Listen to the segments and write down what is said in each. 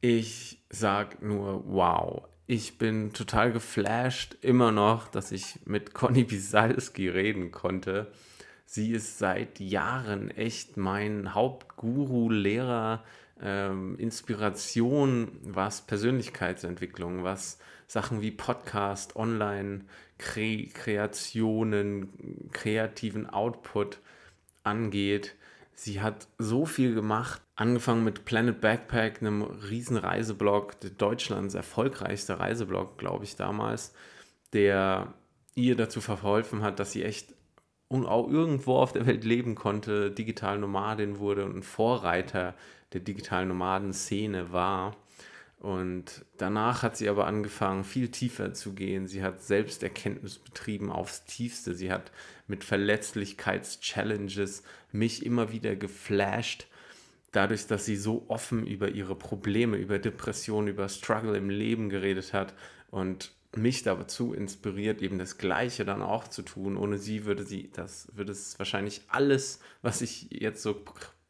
Ich sag nur wow. Ich bin total geflasht immer noch, dass ich mit Conny Bisalski reden konnte. Sie ist seit Jahren echt mein Hauptguru, Lehrer, ähm, Inspiration, was Persönlichkeitsentwicklung, was Sachen wie Podcast, Online, Kre kreativen Output angeht. Sie hat so viel gemacht, angefangen mit Planet Backpack, einem riesen Reiseblog, Deutschlands erfolgreichster Reiseblog, glaube ich, damals, der ihr dazu verholfen hat, dass sie echt auch irgendwo auf der Welt leben konnte, digital Nomadin wurde und ein Vorreiter der digitalen Nomaden-Szene war. Und danach hat sie aber angefangen, viel tiefer zu gehen. Sie hat Selbsterkenntnis betrieben aufs Tiefste. Sie hat mit Verletzlichkeits-Challenges mich immer wieder geflasht. Dadurch, dass sie so offen über ihre Probleme, über Depressionen, über Struggle im Leben geredet hat und mich dazu inspiriert, eben das Gleiche dann auch zu tun. Ohne sie würde sie, das würde es wahrscheinlich alles, was ich jetzt so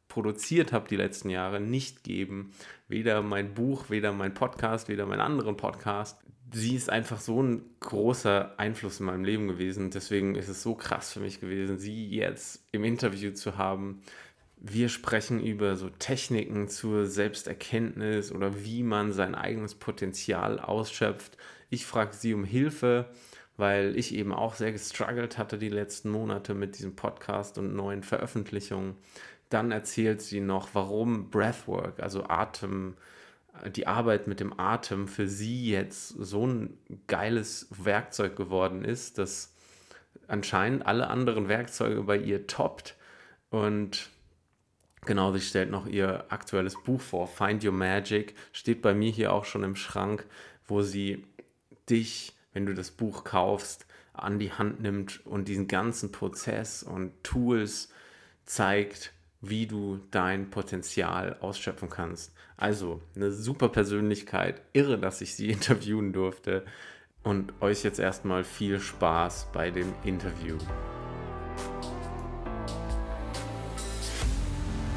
produziert habe die letzten Jahre, nicht geben. Weder mein Buch, weder mein Podcast, weder meinen anderen Podcast. Sie ist einfach so ein großer Einfluss in meinem Leben gewesen. Deswegen ist es so krass für mich gewesen, sie jetzt im Interview zu haben. Wir sprechen über so Techniken zur Selbsterkenntnis oder wie man sein eigenes Potenzial ausschöpft. Ich frage sie um Hilfe, weil ich eben auch sehr gestruggelt hatte die letzten Monate mit diesem Podcast und neuen Veröffentlichungen. Dann erzählt sie noch, warum Breathwork, also Atem, die Arbeit mit dem Atem für sie jetzt so ein geiles Werkzeug geworden ist, dass anscheinend alle anderen Werkzeuge bei ihr toppt. Und genau, sie stellt noch ihr aktuelles Buch vor, Find Your Magic, steht bei mir hier auch schon im Schrank, wo sie dich, wenn du das Buch kaufst, an die Hand nimmt und diesen ganzen Prozess und Tools zeigt, wie du dein Potenzial ausschöpfen kannst. Also eine super Persönlichkeit, irre, dass ich sie interviewen durfte und euch jetzt erstmal viel Spaß bei dem Interview.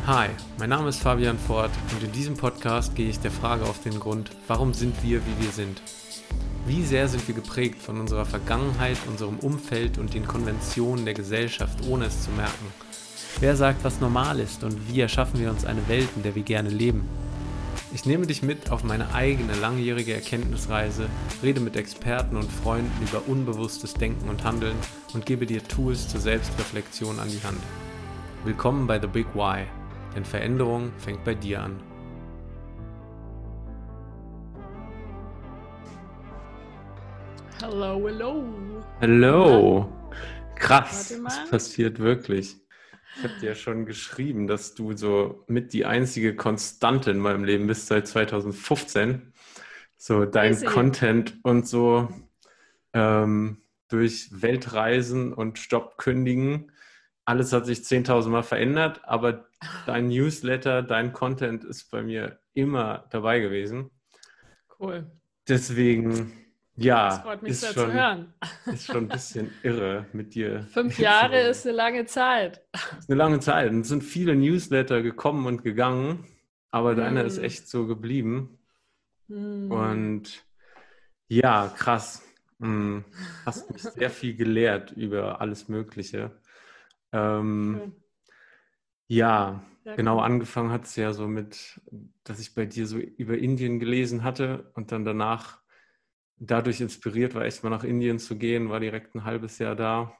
Hi, mein Name ist Fabian Ford und in diesem Podcast gehe ich der Frage auf den Grund, warum sind wir, wie wir sind? Wie sehr sind wir geprägt von unserer Vergangenheit, unserem Umfeld und den Konventionen der Gesellschaft, ohne es zu merken? Wer sagt, was normal ist und wie erschaffen wir uns eine Welt, in der wir gerne leben? Ich nehme dich mit auf meine eigene langjährige Erkenntnisreise, rede mit Experten und Freunden über unbewusstes Denken und Handeln und gebe dir Tools zur Selbstreflexion an die Hand. Willkommen bei The Big Why, denn Veränderung fängt bei dir an. Hallo, hallo. Hallo. Krass, das passiert wirklich. Ich habe dir ja schon geschrieben, dass du so mit die einzige Konstante in meinem Leben bist seit 2015. So dein Easy. Content und so ähm, durch Weltreisen und Stoppkündigen. Alles hat sich 10.000 Mal verändert, aber dein Newsletter, dein Content ist bei mir immer dabei gewesen. Cool. Deswegen ja, das freut mich sehr schon, zu hören. Ist schon ein bisschen irre mit dir. Fünf Jahre ist eine lange Zeit. Ist eine lange Zeit. Und es sind viele Newsletter gekommen und gegangen, aber hm. deiner ist echt so geblieben. Hm. Und ja, krass. Hm. Hast mich sehr viel gelehrt über alles Mögliche. Ähm, ja, ja, genau cool. angefangen hat es ja so mit, dass ich bei dir so über Indien gelesen hatte und dann danach dadurch inspiriert war, echt mal nach Indien zu gehen, war direkt ein halbes Jahr da.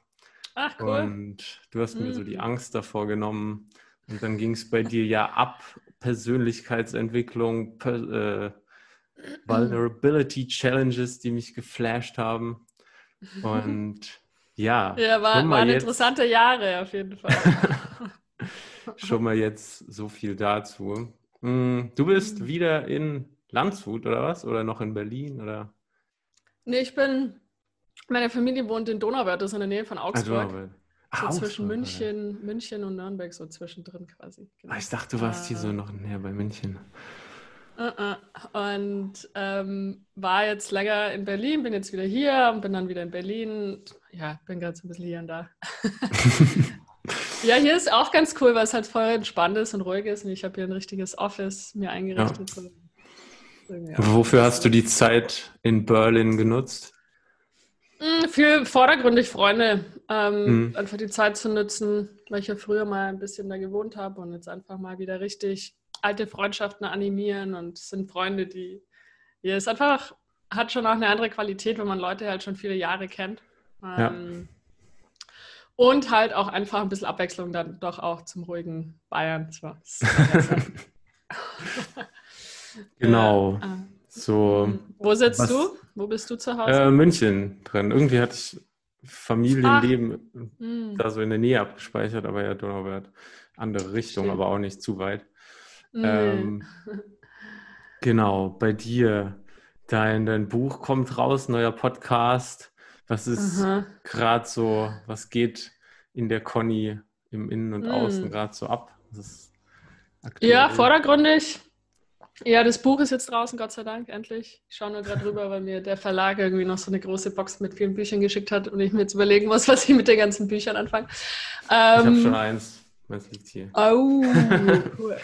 Ach, cool. Und du hast mhm. mir so die mhm. Angst davor genommen. Und dann ging es bei dir ja ab, Persönlichkeitsentwicklung, per, äh, Vulnerability Challenges, die mich geflasht haben. Und ja. Ja, war, waren jetzt, interessante Jahre auf jeden Fall. schon mal jetzt so viel dazu. Hm, du bist mhm. wieder in Landshut oder was? Oder noch in Berlin? Oder? Nee, ich bin, meine Familie wohnt in Donauwörth, das ist in der Nähe von Augsburg. Ah, Ach, so Augsburg, zwischen München, oder? München und Nürnberg, so zwischendrin quasi. Genau. Ich dachte, du warst äh, hier so noch näher bei München. Uh, uh. Und ähm, war jetzt länger in Berlin, bin jetzt wieder hier und bin dann wieder in Berlin. Ja, bin gerade so ein bisschen hier und da. ja, hier ist auch ganz cool, weil es halt voll entspannt ist und ruhig ist. Und ich habe hier ein richtiges Office mir eingerichtet. Ja. Wofür hast du die Zeit in Berlin genutzt? Hm, für vordergründig Freunde. Ähm, mhm. Einfach die Zeit zu nutzen, weil ich ja früher mal ein bisschen da gewohnt habe und jetzt einfach mal wieder richtig alte Freundschaften animieren und es sind Freunde, die, ja, es einfach hat schon auch eine andere Qualität, wenn man Leute halt schon viele Jahre kennt. Ähm, ja. Und halt auch einfach ein bisschen Abwechslung dann doch auch zum ruhigen Bayern. genau. Äh, so. Hm. Wo sitzt was, du? Wo bist du zu Hause? Äh, München drin. Irgendwie hatte ich Familienleben ah. da so in der Nähe abgespeichert, aber ja, Donauwert. Andere Richtung, Stimmt. aber auch nicht zu weit. Nee. Ähm, genau, bei dir. Dein, dein Buch kommt raus, neuer Podcast. Was ist gerade so, was geht in der Conny im Innen und Außen mm. gerade so ab? ja, vordergründig. Ja, das Buch ist jetzt draußen, Gott sei Dank, endlich. Ich schaue nur gerade drüber, weil mir der Verlag irgendwie noch so eine große Box mit vielen Büchern geschickt hat und ich mir jetzt überlegen muss, was ich mit den ganzen Büchern anfange. Ähm, ich habe schon eins. Was liegt hier? Oh, cool.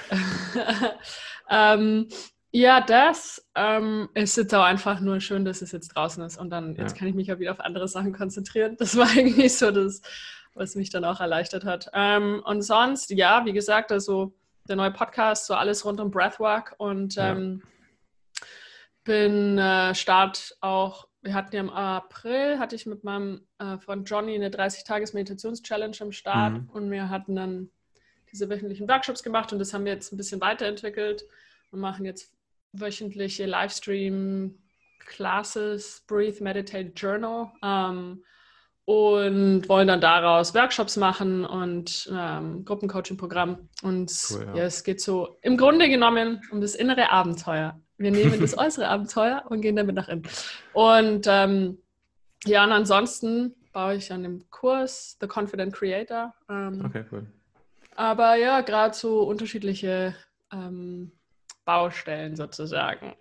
ähm, ja, das ähm, ist jetzt auch einfach nur schön, dass es jetzt draußen ist und dann jetzt ja. kann ich mich auch wieder auf andere Sachen konzentrieren. Das war eigentlich so das, was mich dann auch erleichtert hat. Ähm, und sonst, ja, wie gesagt, also der neue Podcast, so alles rund um Breathwork und ja. ähm, bin äh, Start auch, wir hatten ja im April, hatte ich mit meinem äh, Freund Johnny eine 30-Tages-Meditations-Challenge am Start mhm. und wir hatten dann diese wöchentlichen Workshops gemacht und das haben wir jetzt ein bisschen weiterentwickelt und machen jetzt wöchentliche Livestream-Classes, Breathe, Meditate, Journal ähm, und wollen dann daraus Workshops machen und ähm, Gruppencoaching-Programm. Und cool, ja. ja. es geht so im Grunde genommen um das innere Abenteuer. Wir nehmen das äußere Abenteuer und gehen damit nach innen. Und ähm, ja, und ansonsten baue ich an dem Kurs The Confident Creator. Ähm, okay, cool. Aber ja, gerade so unterschiedliche ähm, Baustellen sozusagen.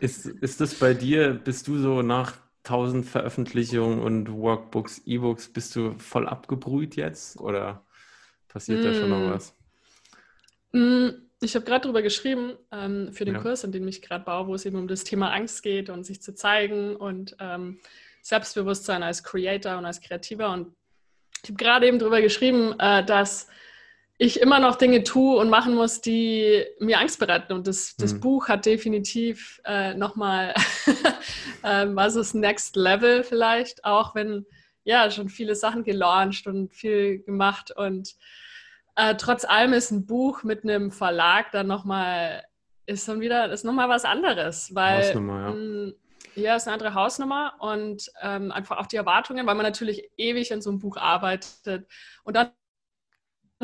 Ist, ist das bei dir, bist du so nach tausend Veröffentlichungen und Workbooks, E-Books, bist du voll abgebrüht jetzt oder passiert mm. da schon noch mm. was? Mm, ich habe gerade darüber geschrieben ähm, für den ja. Kurs, an dem ich gerade baue, wo es eben um das Thema Angst geht und sich zu zeigen und ähm, Selbstbewusstsein als Creator und als Kreativer. Und ich habe gerade eben darüber geschrieben, äh, dass ich immer noch Dinge tue und machen muss, die mir Angst bereiten. Und das, das mhm. Buch hat definitiv äh, nochmal, äh, was ist Next Level vielleicht, auch wenn ja schon viele Sachen gelauncht und viel gemacht. Und äh, trotz allem ist ein Buch mit einem Verlag dann nochmal, ist dann wieder, ist nochmal was anderes. Weil, Hausnummer, ja. Mh, hm, ja, ist eine andere Hausnummer und ähm, einfach auch die Erwartungen, weil man natürlich ewig an so einem Buch arbeitet. Und dann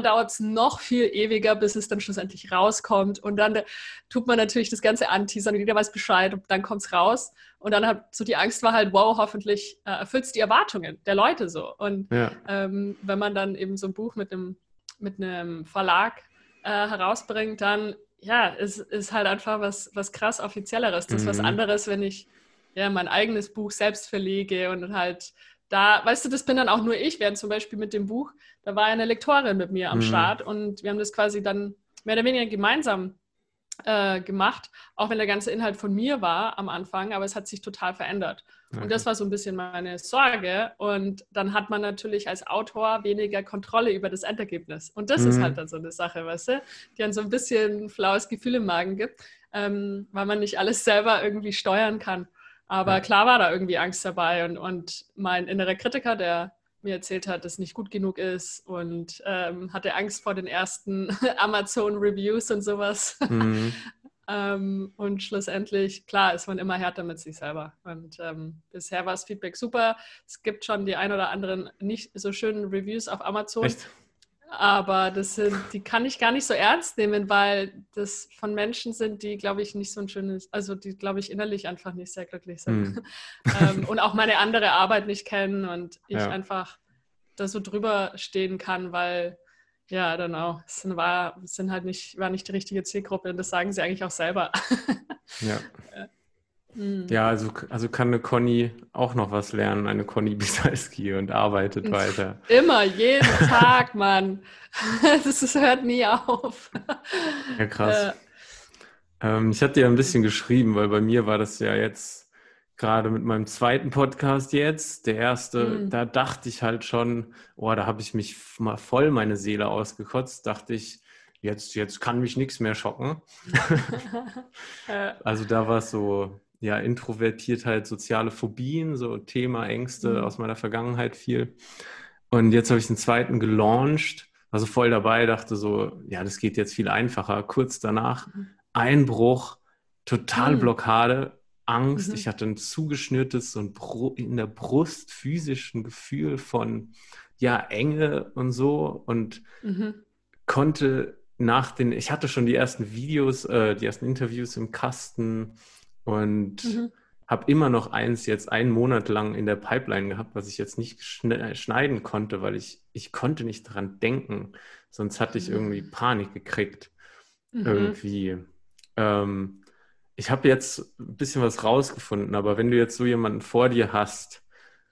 dauert es noch viel ewiger, bis es dann schlussendlich rauskommt. Und dann äh, tut man natürlich das Ganze anteasern und jeder weiß Bescheid und dann kommt es raus. Und dann hat so die Angst war halt, wow, hoffentlich äh, erfüllt es die Erwartungen der Leute so. Und ja. ähm, wenn man dann eben so ein Buch mit einem, mit einem Verlag äh, herausbringt, dann ja, es ist halt einfach was, was krass Offizielleres. Das ist mhm. was anderes, wenn ich ja mein eigenes Buch selbst verlege und halt da, weißt du, das bin dann auch nur ich, während zum Beispiel mit dem Buch, da war eine Lektorin mit mir am mhm. Start und wir haben das quasi dann mehr oder weniger gemeinsam äh, gemacht, auch wenn der ganze Inhalt von mir war am Anfang, aber es hat sich total verändert. Okay. Und das war so ein bisschen meine Sorge. Und dann hat man natürlich als Autor weniger Kontrolle über das Endergebnis. Und das mhm. ist halt dann so eine Sache, weißt du, die dann so ein bisschen flaues Gefühl im Magen gibt, ähm, weil man nicht alles selber irgendwie steuern kann. Aber ja. klar war da irgendwie Angst dabei und, und mein innerer Kritiker, der mir erzählt hat, dass es nicht gut genug ist und ähm, hatte Angst vor den ersten Amazon-Reviews und sowas. Mhm. ähm, und schlussendlich, klar, ist man immer härter mit sich selber. Und ähm, bisher war das Feedback super. Es gibt schon die ein oder anderen nicht so schönen Reviews auf Amazon. Echt? Aber das sind, die kann ich gar nicht so ernst nehmen, weil das von Menschen sind, die, glaube ich, nicht so ein schönes, also die, glaube ich, innerlich einfach nicht sehr glücklich sind. Mhm. ähm, und auch meine andere Arbeit nicht kennen und ich ja. einfach da so drüber stehen kann, weil, ja, dann auch, es sind, war, sind halt nicht, war nicht die richtige Zielgruppe und das sagen sie eigentlich auch selber. ja. Mhm. Ja, also, also kann eine Conny auch noch was lernen, eine Conny Bisalski und arbeitet weiter. Immer, jeden Tag, Mann. Das, das hört nie auf. Ja, krass. Äh, Ähm, ich hatte ja ein bisschen geschrieben, weil bei mir war das ja jetzt gerade mit meinem zweiten Podcast jetzt, der erste, mhm. da dachte ich halt schon, oh, da habe ich mich mal voll meine Seele ausgekotzt, dachte ich, jetzt, jetzt kann mich nichts mehr schocken. also da war es so, ja, Introvertiertheit, soziale Phobien, so Thema Ängste mhm. aus meiner Vergangenheit viel. Und jetzt habe ich den zweiten gelauncht, also voll dabei, dachte so, ja, das geht jetzt viel einfacher. Kurz danach mhm. Einbruch, Totalblockade, mhm. Angst. Mhm. Ich hatte ein zugeschnürtes, so ein in der Brust physischen Gefühl von, ja, Enge und so und mhm. konnte nach den, ich hatte schon die ersten Videos, äh, die ersten Interviews im Kasten und mhm. habe immer noch eins jetzt einen Monat lang in der Pipeline gehabt, was ich jetzt nicht schneiden konnte, weil ich, ich konnte nicht dran denken. Sonst hatte ich irgendwie mhm. Panik gekriegt. Mhm. Irgendwie. Ähm, ich habe jetzt ein bisschen was rausgefunden, aber wenn du jetzt so jemanden vor dir hast,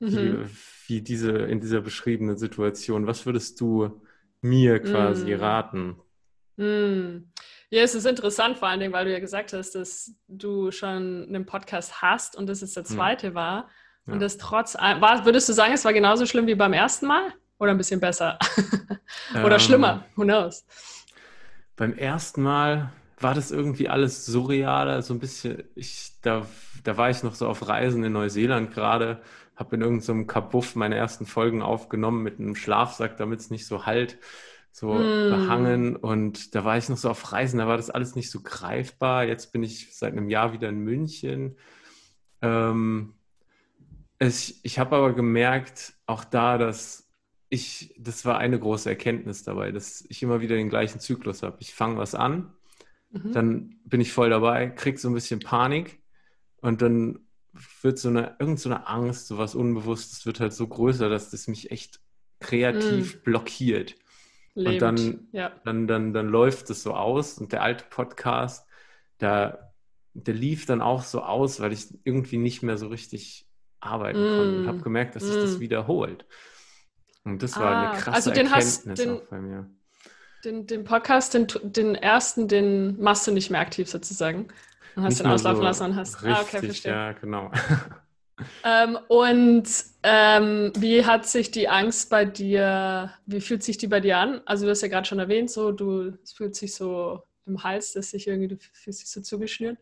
wie, mhm. wie diese in dieser beschriebenen Situation, was würdest du mir quasi mhm. raten? Ja, es ist interessant, vor allen Dingen, weil du ja gesagt hast, dass du schon einen Podcast hast und das jetzt der zweite ja. war. Und ja. das trotz, war, würdest du sagen, es war genauso schlimm wie beim ersten Mal? Oder ein bisschen besser? Oder ähm, schlimmer? Who knows? Beim ersten Mal war das irgendwie alles surrealer, so ein bisschen, ich, da, da war ich noch so auf Reisen in Neuseeland gerade, habe in irgendeinem so Kabuff meine ersten Folgen aufgenommen mit einem Schlafsack, damit es nicht so halt so mm. behangen. Und da war ich noch so auf Reisen, da war das alles nicht so greifbar. Jetzt bin ich seit einem Jahr wieder in München. Ähm, es, ich habe aber gemerkt, auch da, dass ich, das war eine große Erkenntnis dabei, dass ich immer wieder den gleichen Zyklus habe. Ich fange was an, mhm. dann bin ich voll dabei, krieg so ein bisschen Panik und dann wird so eine, irgend so eine Angst, so was Unbewusstes wird halt so größer, dass das mich echt kreativ mhm. blockiert. Lebend. Und dann, ja. dann, dann, dann läuft es so aus und der alte Podcast, da, der lief dann auch so aus, weil ich irgendwie nicht mehr so richtig arbeiten mm. konnte und habe gemerkt, dass mm. sich das wiederholt. Und das ah, war eine ah, krasse also den Erkenntnis hast, den, auch bei mir. Den, den Podcast, den, den ersten, den machst du nicht mehr aktiv sozusagen. Und hast nicht den auslaufen so lassen und hast. Richtig, ah, okay, verstehe. Ja, genau. Ähm, und ähm, wie hat sich die Angst bei dir, wie fühlt sich die bei dir an? Also du hast ja gerade schon erwähnt, so du es fühlt sich so im Hals, dass sich irgendwie, du fühlst dich so zugeschnürt.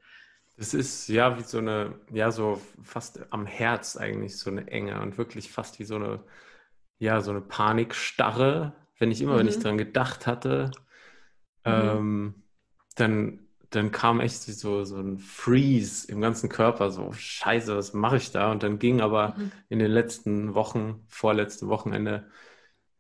Das ist ja wie so eine, ja, so fast am Herz eigentlich so eine Enge und wirklich fast wie so eine, ja, so eine Panikstarre. Wenn ich immer, mhm. wenn ich mhm. dran gedacht hatte, mhm. ähm, dann dann kam echt so, so ein Freeze im ganzen Körper, so scheiße, was mache ich da? Und dann ging aber mhm. in den letzten Wochen, vorletzte Wochenende,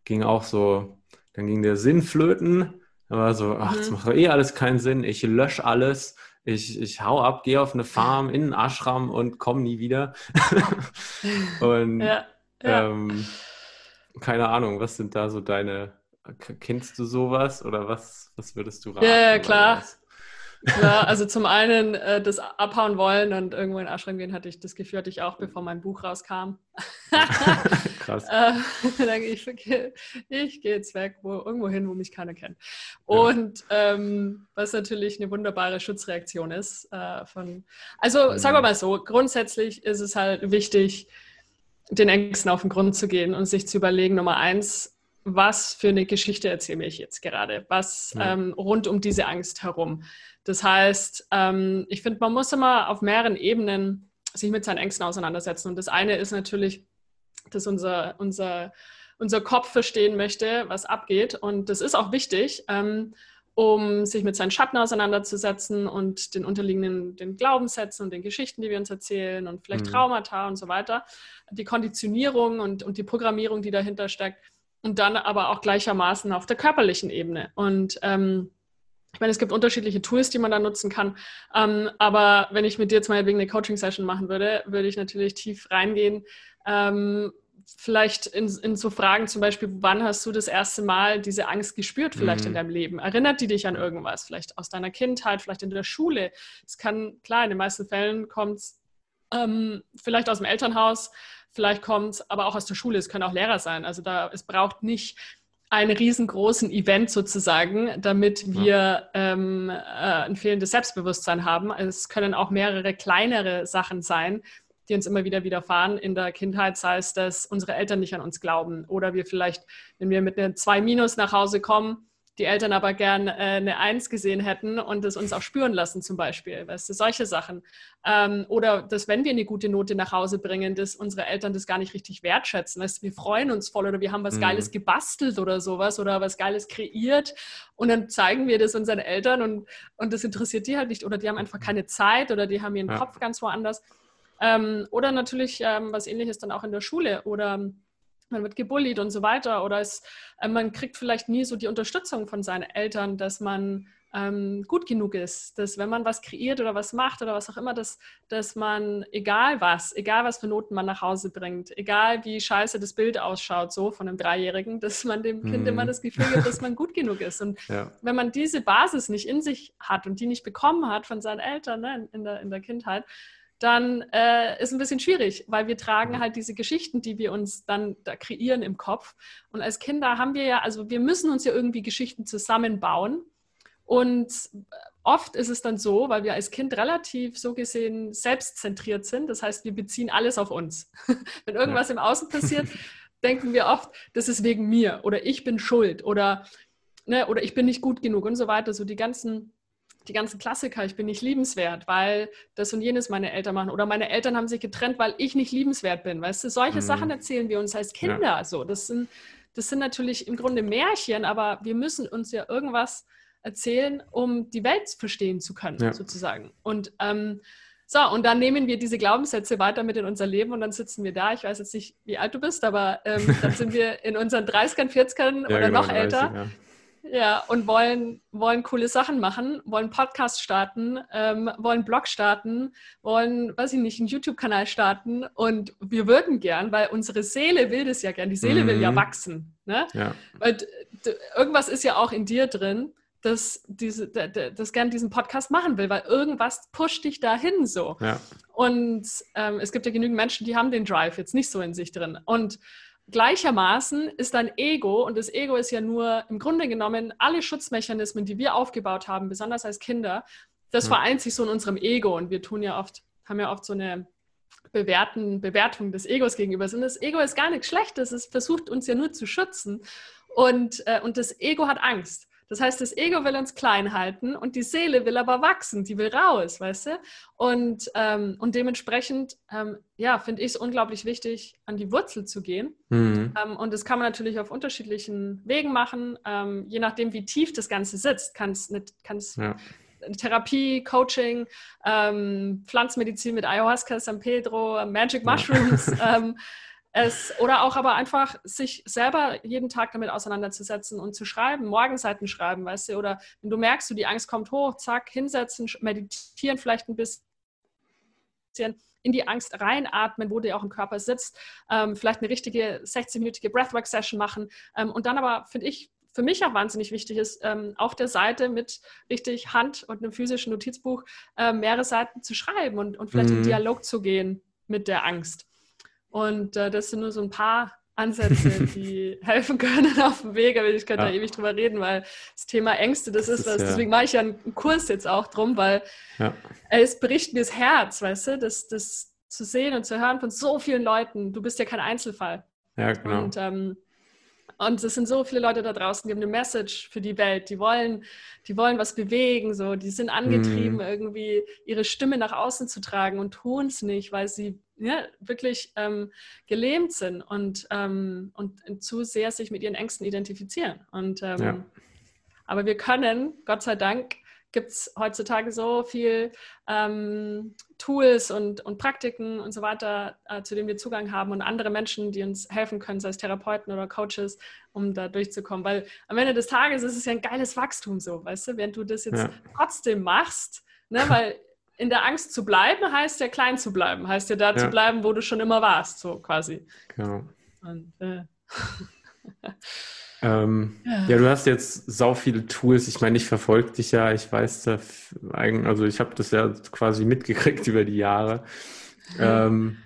ging auch so, dann ging der Sinn flöten. Da war so, ach, das mhm. macht doch eh alles keinen Sinn, ich lösche alles, ich, ich hau ab, gehe auf eine Farm in einen Ashram und komme nie wieder. und ja, ja. Ähm, keine Ahnung, was sind da so deine, kennst du sowas oder was, was würdest du raten? Ja, klar. Ja, also zum einen äh, das Abhauen wollen und irgendwo in Ashram gehen hatte ich das Gefühl, hatte ich auch, bevor mein Buch rauskam. Krass. äh, dann ich, ich gehe jetzt weg, wo, irgendwo hin, wo mich keiner kennt. Und ja. ähm, was natürlich eine wunderbare Schutzreaktion ist. Äh, von, also mhm. sagen wir mal so, grundsätzlich ist es halt wichtig, den Ängsten auf den Grund zu gehen und sich zu überlegen, Nummer eins, was für eine Geschichte erzähle ich jetzt gerade? Was ja. ähm, rund um diese Angst herum? Das heißt, ähm, ich finde, man muss immer auf mehreren Ebenen sich mit seinen Ängsten auseinandersetzen. Und das eine ist natürlich, dass unser, unser, unser Kopf verstehen möchte, was abgeht. Und das ist auch wichtig, ähm, um sich mit seinen Schatten auseinanderzusetzen und den unterliegenden den Glaubenssätzen und den Geschichten, die wir uns erzählen und vielleicht mhm. Traumata und so weiter. Die Konditionierung und, und die Programmierung, die dahinter steckt. Und dann aber auch gleichermaßen auf der körperlichen Ebene. Und ähm, ich meine, es gibt unterschiedliche Tools, die man da nutzen kann. Ähm, aber wenn ich mit dir jetzt mal wegen eine Coaching-Session machen würde, würde ich natürlich tief reingehen. Ähm, vielleicht in, in, so Fragen zum Beispiel, wann hast du das erste Mal diese Angst gespürt, vielleicht mhm. in deinem Leben? Erinnert die dich an irgendwas? Vielleicht aus deiner Kindheit, vielleicht in der Schule? Es kann, klar, in den meisten Fällen kommt es ähm, vielleicht aus dem Elternhaus, vielleicht kommt es aber auch aus der Schule. Es können auch Lehrer sein. Also da, es braucht nicht einen riesengroßen Event sozusagen, damit wir ja. ähm, äh, ein fehlendes Selbstbewusstsein haben. Es können auch mehrere kleinere Sachen sein, die uns immer wieder widerfahren in der Kindheit, sei es, dass unsere Eltern nicht an uns glauben oder wir vielleicht, wenn wir mit einer 2 Minus nach Hause kommen, die Eltern aber gern äh, eine Eins gesehen hätten und es uns auch spüren lassen zum Beispiel, weißt du, solche Sachen. Ähm, oder dass, wenn wir eine gute Note nach Hause bringen, dass unsere Eltern das gar nicht richtig wertschätzen. Weißt du, wir freuen uns voll oder wir haben was mhm. Geiles gebastelt oder sowas oder was Geiles kreiert und dann zeigen wir das unseren Eltern und, und das interessiert die halt nicht oder die haben einfach keine Zeit oder die haben ihren ja. Kopf ganz woanders. Ähm, oder natürlich ähm, was ähnliches dann auch in der Schule oder man wird gebullied und so weiter oder es, äh, man kriegt vielleicht nie so die Unterstützung von seinen Eltern, dass man ähm, gut genug ist, dass wenn man was kreiert oder was macht oder was auch immer, dass, dass man, egal was, egal was für Noten man nach Hause bringt, egal wie scheiße das Bild ausschaut, so von einem Dreijährigen, dass man dem Kind mhm. immer das Gefühl gibt, dass man gut genug ist. Und ja. wenn man diese Basis nicht in sich hat und die nicht bekommen hat von seinen Eltern ne, in, der, in der Kindheit, dann äh, ist ein bisschen schwierig, weil wir tragen halt diese Geschichten, die wir uns dann da kreieren im Kopf. Und als Kinder haben wir ja, also wir müssen uns ja irgendwie Geschichten zusammenbauen. Und oft ist es dann so, weil wir als Kind relativ so gesehen selbstzentriert sind. Das heißt, wir beziehen alles auf uns. Wenn irgendwas ja. im Außen passiert, denken wir oft, das ist wegen mir oder ich bin schuld oder, ne, oder ich bin nicht gut genug und so weiter. So die ganzen die ganzen Klassiker, ich bin nicht liebenswert, weil das und jenes meine Eltern machen. Oder meine Eltern haben sich getrennt, weil ich nicht liebenswert bin. Weißt du, solche mhm. Sachen erzählen wir uns als Kinder. Ja. So, das sind, das sind natürlich im Grunde Märchen, aber wir müssen uns ja irgendwas erzählen, um die Welt verstehen zu können, ja. sozusagen. Und ähm, so, und dann nehmen wir diese Glaubenssätze weiter mit in unser Leben und dann sitzen wir da. Ich weiß jetzt nicht, wie alt du bist, aber ähm, dann sind wir in unseren 30ern, 40ern ja, oder genau, noch älter. 30, ja, und wollen, wollen coole Sachen machen, wollen Podcast starten, ähm, wollen Blog starten, wollen, weiß ich nicht, einen YouTube-Kanal starten und wir würden gern, weil unsere Seele will das ja gern, die Seele mhm. will ja mhm. wachsen. Ne? Ja. Weil irgendwas ist ja auch in dir drin, das, diese, das gern diesen Podcast machen will, weil irgendwas pusht dich dahin so. Ja. Und ähm, es gibt ja genügend Menschen, die haben den Drive jetzt nicht so in sich drin. Und gleichermaßen ist dein Ego, und das Ego ist ja nur im Grunde genommen alle Schutzmechanismen, die wir aufgebaut haben, besonders als Kinder, das ja. vereint sich so in unserem Ego. Und wir tun ja oft, haben ja oft so eine Bewerten, Bewertung des Egos gegenüber. Und das Ego ist gar nichts Schlechtes, es versucht uns ja nur zu schützen. Und, äh, und das Ego hat Angst. Das heißt, das Ego will uns klein halten und die Seele will aber wachsen, die will raus, weißt du? Und, ähm, und dementsprechend, ähm, ja, finde ich es unglaublich wichtig, an die Wurzel zu gehen. Mhm. Ähm, und das kann man natürlich auf unterschiedlichen Wegen machen, ähm, je nachdem, wie tief das Ganze sitzt. Kann es ja. Therapie, Coaching, ähm, Pflanzmedizin mit Ayahuasca, San Pedro, Magic Mushrooms. Ja. es, oder auch aber einfach sich selber jeden Tag damit auseinanderzusetzen und zu schreiben, Morgenseiten schreiben, weißt du, oder wenn du merkst, du die Angst kommt hoch, zack, hinsetzen, meditieren vielleicht ein bisschen, in die Angst reinatmen, wo die auch im Körper sitzt, ähm, vielleicht eine richtige 60-minütige Breathwork-Session machen ähm, und dann aber, finde ich, für mich auch wahnsinnig wichtig ist, ähm, auf der Seite mit richtig Hand und einem physischen Notizbuch äh, mehrere Seiten zu schreiben und, und vielleicht mhm. in Dialog zu gehen mit der Angst. Und äh, das sind nur so ein paar Ansätze, die helfen können auf dem Weg. Aber ich könnte ja. da ewig drüber reden, weil das Thema Ängste, das, ist was. Deswegen mache ich ja einen Kurs jetzt auch drum, weil ja. es bricht mir das Herz, weißt du, das, das zu sehen und zu hören von so vielen Leuten. Du bist ja kein Einzelfall. Ja, genau. Und ähm, und es sind so viele Leute da draußen, die haben eine Message für die Welt. Die wollen, die wollen was bewegen, so. Die sind angetrieben, mm. irgendwie ihre Stimme nach außen zu tragen und tun es nicht, weil sie ja, wirklich ähm, gelähmt sind und, ähm, und zu sehr sich mit ihren Ängsten identifizieren. Und, ähm, ja. Aber wir können, Gott sei Dank, gibt es heutzutage so viel ähm, Tools und, und Praktiken und so weiter, äh, zu denen wir Zugang haben und andere Menschen, die uns helfen können, sei es Therapeuten oder Coaches, um da durchzukommen. Weil am Ende des Tages ist es ja ein geiles Wachstum so, weißt du, während du das jetzt ja. trotzdem machst, ne, weil in der Angst zu bleiben heißt ja klein zu bleiben, heißt ja da ja. zu bleiben, wo du schon immer warst, so quasi. Genau. Und, äh, Ähm, ja. ja. du hast jetzt sau viele Tools. Ich meine, ich verfolge dich ja. Ich weiß da, also ich habe das ja quasi mitgekriegt über die Jahre. Ähm,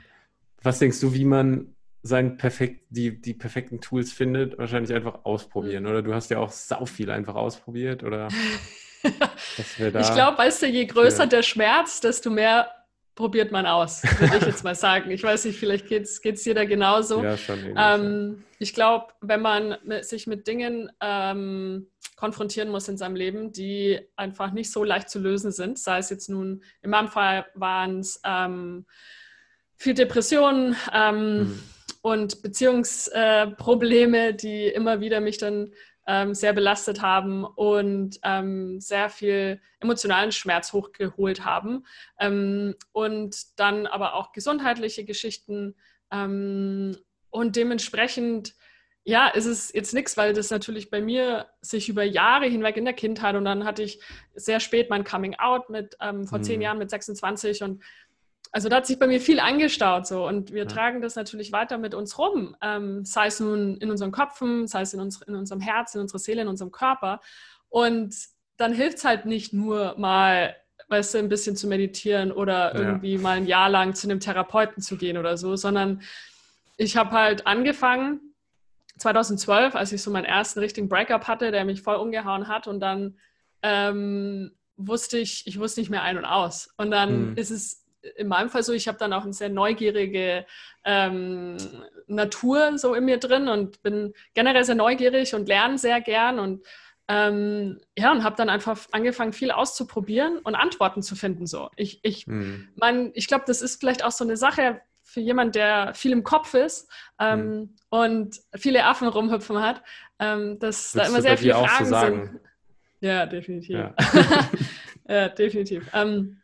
was denkst du, wie man sein perfekt, die, die perfekten Tools findet, wahrscheinlich einfach ausprobieren. Mhm. Oder du hast ja auch sau viel einfach ausprobiert, oder? ich glaube, weißt du, je größer ja. der Schmerz, desto mehr probiert man aus, würde ich jetzt mal sagen. Ich weiß nicht, vielleicht geht es dir da genauso. Ja, schon ähnlich, ähm, ja. Ich glaube, wenn man sich mit Dingen ähm, konfrontieren muss in seinem Leben, die einfach nicht so leicht zu lösen sind, sei es jetzt nun, in meinem Fall waren es ähm, viel Depressionen ähm, mhm. und Beziehungsprobleme, äh, die immer wieder mich dann ähm, sehr belastet haben und ähm, sehr viel emotionalen Schmerz hochgeholt haben. Ähm, und dann aber auch gesundheitliche Geschichten. Ähm, und dementsprechend, ja, ist es jetzt nichts, weil das natürlich bei mir sich über Jahre hinweg in der Kindheit und dann hatte ich sehr spät mein Coming Out mit ähm, vor mhm. zehn Jahren mit 26 und also da hat sich bei mir viel angestaut so und wir ja. tragen das natürlich weiter mit uns rum, ähm, sei es nun in unseren Köpfen, sei es in, uns, in unserem Herz, in unserer Seele, in unserem Körper. Und dann hilft es halt nicht nur mal, weißt du, ein bisschen zu meditieren oder irgendwie ja. mal ein Jahr lang zu einem Therapeuten zu gehen oder so, sondern ich habe halt angefangen 2012, als ich so meinen ersten richtigen Breakup hatte, der mich voll umgehauen hat und dann ähm, wusste ich, ich wusste nicht mehr ein und aus. Und dann mhm. ist es in meinem Fall so, ich habe dann auch eine sehr neugierige ähm, Natur so in mir drin und bin generell sehr neugierig und lerne sehr gern und ähm, ja, und habe dann einfach angefangen, viel auszuprobieren und Antworten zu finden. So. Ich, ich, hm. mein, ich glaube, das ist vielleicht auch so eine Sache für jemanden, der viel im Kopf ist ähm, hm. und viele Affen rumhüpfen hat, ähm, dass Würdest da immer sehr viele Fragen so sind. Ja, definitiv. Ja, ja definitiv. Ähm,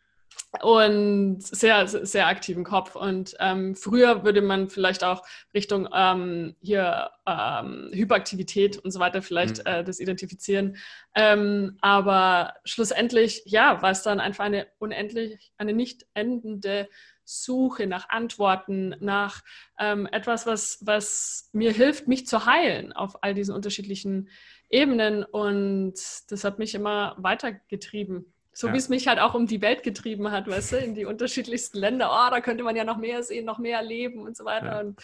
und sehr, sehr aktiven Kopf. Und ähm, früher würde man vielleicht auch Richtung ähm, hier ähm, Hyperaktivität und so weiter vielleicht mhm. äh, das identifizieren. Ähm, aber schlussendlich, ja, war es dann einfach eine unendlich, eine nicht endende Suche nach Antworten, nach ähm, etwas, was, was mir hilft, mich zu heilen auf all diesen unterschiedlichen Ebenen. Und das hat mich immer weitergetrieben. So ja. wie es mich halt auch um die Welt getrieben hat, weißt du, in die unterschiedlichsten Länder. Oh, da könnte man ja noch mehr sehen, noch mehr erleben und so weiter. Ja. Und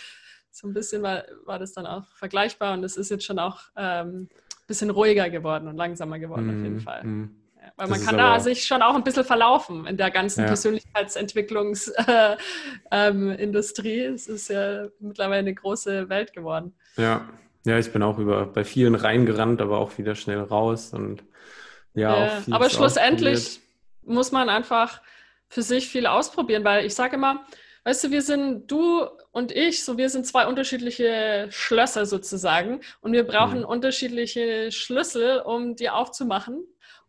so ein bisschen war, war das dann auch vergleichbar und es ist jetzt schon auch ein ähm, bisschen ruhiger geworden und langsamer geworden mm, auf jeden mhm, Fall. Mm. Ja, weil das man kann da sich schon auch ein bisschen verlaufen in der ganzen ja. Persönlichkeitsentwicklungsindustrie. Ähm, es ist ja mittlerweile eine große Welt geworden. Ja, ja, ich bin auch über bei vielen reingerannt, aber auch wieder schnell raus und ja, äh, aber schlussendlich muss man einfach für sich viel ausprobieren, weil ich sage immer, weißt du, wir sind du und ich, so wir sind zwei unterschiedliche Schlösser sozusagen und wir brauchen mhm. unterschiedliche Schlüssel, um die aufzumachen.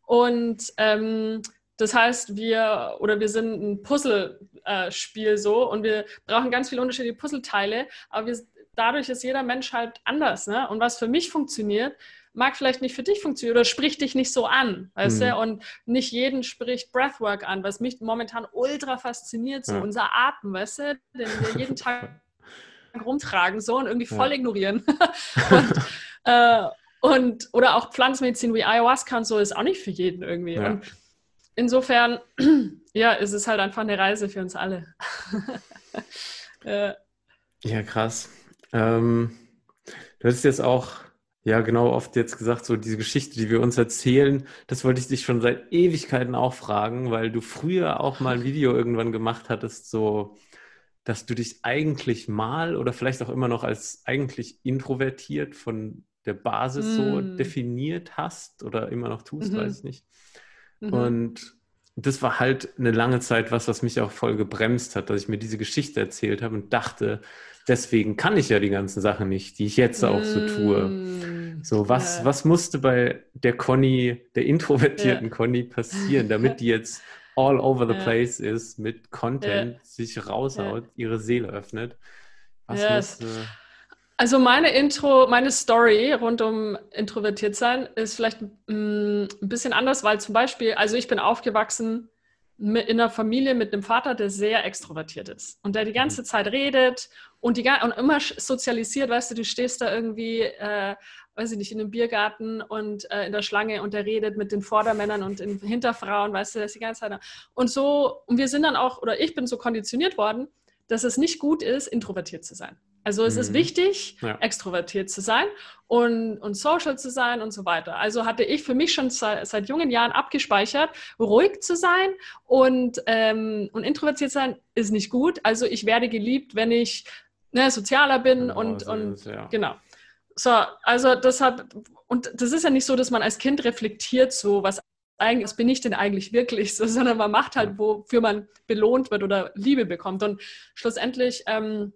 Und ähm, das heißt, wir oder wir sind ein Puzzlespiel äh, so und wir brauchen ganz viele unterschiedliche Puzzleteile, aber wir, dadurch ist jeder Mensch halt anders. Ne? Und was für mich funktioniert, mag vielleicht nicht für dich funktionieren oder spricht dich nicht so an, weißt mhm. du? Und nicht jeden spricht Breathwork an, was mich momentan ultra fasziniert, so ja. unser Atem, weißt du, den wir jeden Tag rumtragen so und irgendwie voll ja. ignorieren. und, äh, und, oder auch Pflanzenmedizin wie Ayahuasca und so ist auch nicht für jeden irgendwie. Ja. Und insofern, ja, ist es halt einfach eine Reise für uns alle. ja. ja, krass. Ähm, du hast jetzt auch ja, genau, oft jetzt gesagt, so diese Geschichte, die wir uns erzählen, das wollte ich dich schon seit Ewigkeiten auch fragen, weil du früher auch mal ein Video irgendwann gemacht hattest, so, dass du dich eigentlich mal oder vielleicht auch immer noch als eigentlich introvertiert von der Basis mm. so definiert hast oder immer noch tust, mhm. weiß ich nicht. Mhm. Und das war halt eine lange Zeit was, was mich auch voll gebremst hat, dass ich mir diese Geschichte erzählt habe und dachte, deswegen kann ich ja die ganzen Sachen nicht, die ich jetzt auch so tue. So, was, ja. was musste bei der Conny, der introvertierten ja. Conny passieren, damit die jetzt all over the place ist, mit Content sich raushaut, ihre Seele öffnet? Was musste. Also meine Intro, meine Story rund um introvertiert sein ist vielleicht mh, mm, ein bisschen anders, weil zum Beispiel, also ich bin aufgewachsen in einer Familie mit einem Vater, der sehr extrovertiert ist und der die ganze mhm. Zeit redet und, die, und immer sozialisiert, weißt du, du stehst da irgendwie, äh, weiß ich nicht, in einem Biergarten und äh, in der Schlange und der redet mit den Vordermännern und den Hinterfrauen, weißt du, das die ganze Zeit. Und so, und wir sind dann auch, oder ich bin so konditioniert worden, dass es nicht gut ist, introvertiert zu sein. Also es mhm. ist wichtig, ja. extrovertiert zu sein und, und social zu sein und so weiter. Also hatte ich für mich schon seit, seit jungen Jahren abgespeichert, ruhig zu sein und, ähm, und introvertiert sein ist nicht gut. Also ich werde geliebt, wenn ich ne, sozialer bin genau, und, und ist, ja. genau. So, also deshalb, und das ist ja nicht so, dass man als Kind reflektiert, so was eigentlich, was bin ich denn eigentlich wirklich, so, sondern man macht halt, wofür man belohnt wird oder Liebe bekommt. Und schlussendlich ähm,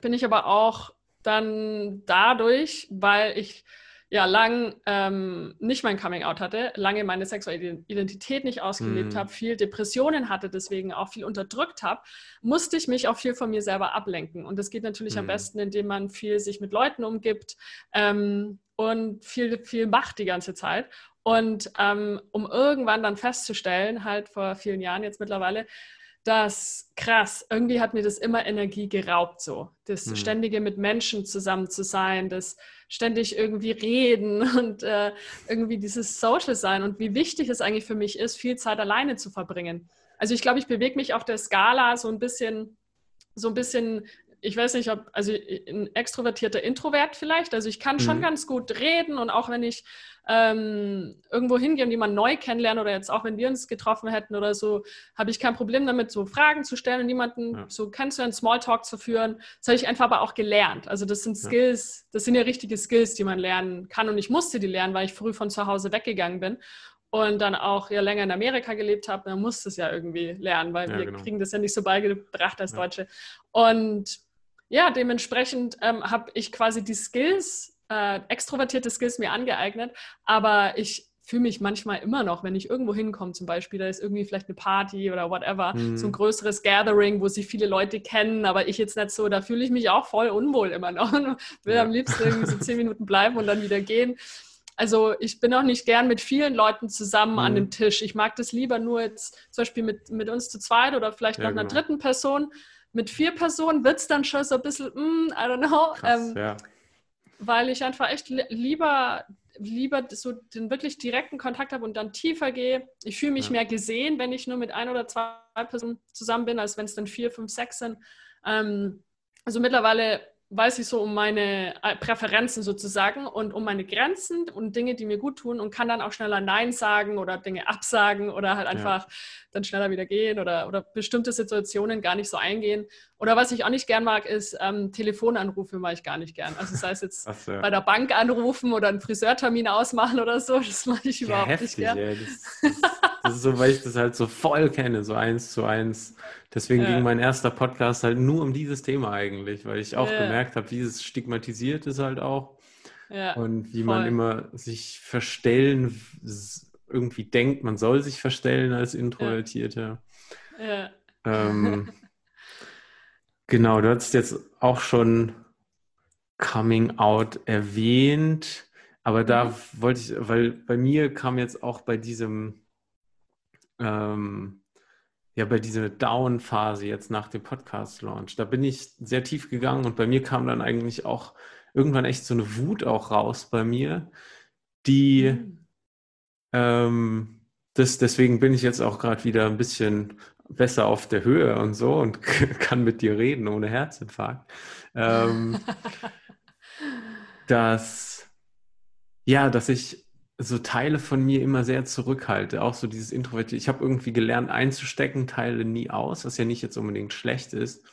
bin ich aber auch dann dadurch, weil ich ja lang ähm, nicht mein Coming Out hatte, lange meine sexuelle Identität nicht ausgelebt mhm. habe, viel Depressionen hatte, deswegen auch viel unterdrückt habe, musste ich mich auch viel von mir selber ablenken. Und das geht natürlich mhm. am besten, indem man viel sich mit Leuten umgibt ähm, und viel, viel macht die ganze Zeit. Und ähm, um irgendwann dann festzustellen, halt vor vielen Jahren jetzt mittlerweile, dass krass, irgendwie hat mir das immer Energie geraubt, so. Das mhm. ständige mit Menschen zusammen zu sein, das ständig irgendwie reden und äh, irgendwie dieses Social sein und wie wichtig es eigentlich für mich ist, viel Zeit alleine zu verbringen. Also ich glaube, ich bewege mich auf der Skala so ein bisschen, so ein bisschen ich weiß nicht, ob, also ein extrovertierter Introvert vielleicht. Also ich kann mhm. schon ganz gut reden und auch wenn ich ähm, irgendwo hingehe und jemanden neu kennenlerne oder jetzt auch wenn wir uns getroffen hätten oder so, habe ich kein Problem damit, so Fragen zu stellen und jemanden ja. so kennenzulernen, Smalltalk zu führen. Das habe ich einfach aber auch gelernt. Also das sind Skills, das sind ja richtige Skills, die man lernen kann und ich musste die lernen, weil ich früh von zu Hause weggegangen bin und dann auch ja länger in Amerika gelebt habe, dann musste es ja irgendwie lernen, weil ja, wir genau. kriegen das ja nicht so beigebracht als Deutsche. Und ja, dementsprechend ähm, habe ich quasi die Skills, äh, extrovertierte Skills mir angeeignet, aber ich fühle mich manchmal immer noch, wenn ich irgendwo hinkomme, zum Beispiel, da ist irgendwie vielleicht eine Party oder whatever, mhm. so ein größeres Gathering, wo sich viele Leute kennen, aber ich jetzt nicht so, da fühle ich mich auch voll unwohl immer noch. Will ja. am liebsten irgendwie so zehn Minuten bleiben und dann wieder gehen. Also ich bin auch nicht gern mit vielen Leuten zusammen mhm. an dem Tisch. Ich mag das lieber nur jetzt zum Beispiel mit, mit uns zu zweit oder vielleicht ja, noch genau. einer dritten Person mit vier Personen wird es dann schon so ein bisschen, mm, I don't know. Krass, ähm, ja. Weil ich einfach echt lieber, lieber so den wirklich direkten Kontakt habe und dann tiefer gehe. Ich fühle mich ja. mehr gesehen, wenn ich nur mit ein oder zwei Personen zusammen bin, als wenn es dann vier, fünf, sechs sind. Ähm, also mittlerweile weiß ich so um meine äh, Präferenzen sozusagen und um meine Grenzen und Dinge, die mir gut tun und kann dann auch schneller Nein sagen oder Dinge absagen oder halt einfach ja. dann schneller wieder gehen oder, oder bestimmte Situationen gar nicht so eingehen. Oder was ich auch nicht gern mag, ist ähm, Telefonanrufe mache ich gar nicht gern. Also sei es jetzt so, ja. bei der Bank anrufen oder einen Friseurtermin ausmachen oder so, das mache ich überhaupt heftig, nicht gern. Ja, das, das, das ist so, weil ich das halt so voll kenne, so eins zu eins. Deswegen ja. ging mein erster Podcast halt nur um dieses Thema eigentlich, weil ich auch ja. gemerkt habe, wie es stigmatisiert ist halt auch. Ja, und wie voll. man immer sich verstellen, irgendwie denkt, man soll sich verstellen als Introvertierte. Ja. Ähm, genau, du hast jetzt auch schon Coming Out erwähnt, aber da mhm. wollte ich, weil bei mir kam jetzt auch bei diesem ähm, ja bei dieser Down-Phase jetzt nach dem Podcast-Launch, da bin ich sehr tief gegangen und bei mir kam dann eigentlich auch irgendwann echt so eine Wut auch raus bei mir, die mhm. ähm, das, deswegen bin ich jetzt auch gerade wieder ein bisschen besser auf der Höhe und so und kann mit dir reden ohne Herzinfarkt. Ähm, dass ja, dass ich so Teile von mir immer sehr zurückhalte, auch so dieses Introvertierte. Ich habe irgendwie gelernt einzustecken, Teile nie aus, was ja nicht jetzt unbedingt schlecht ist.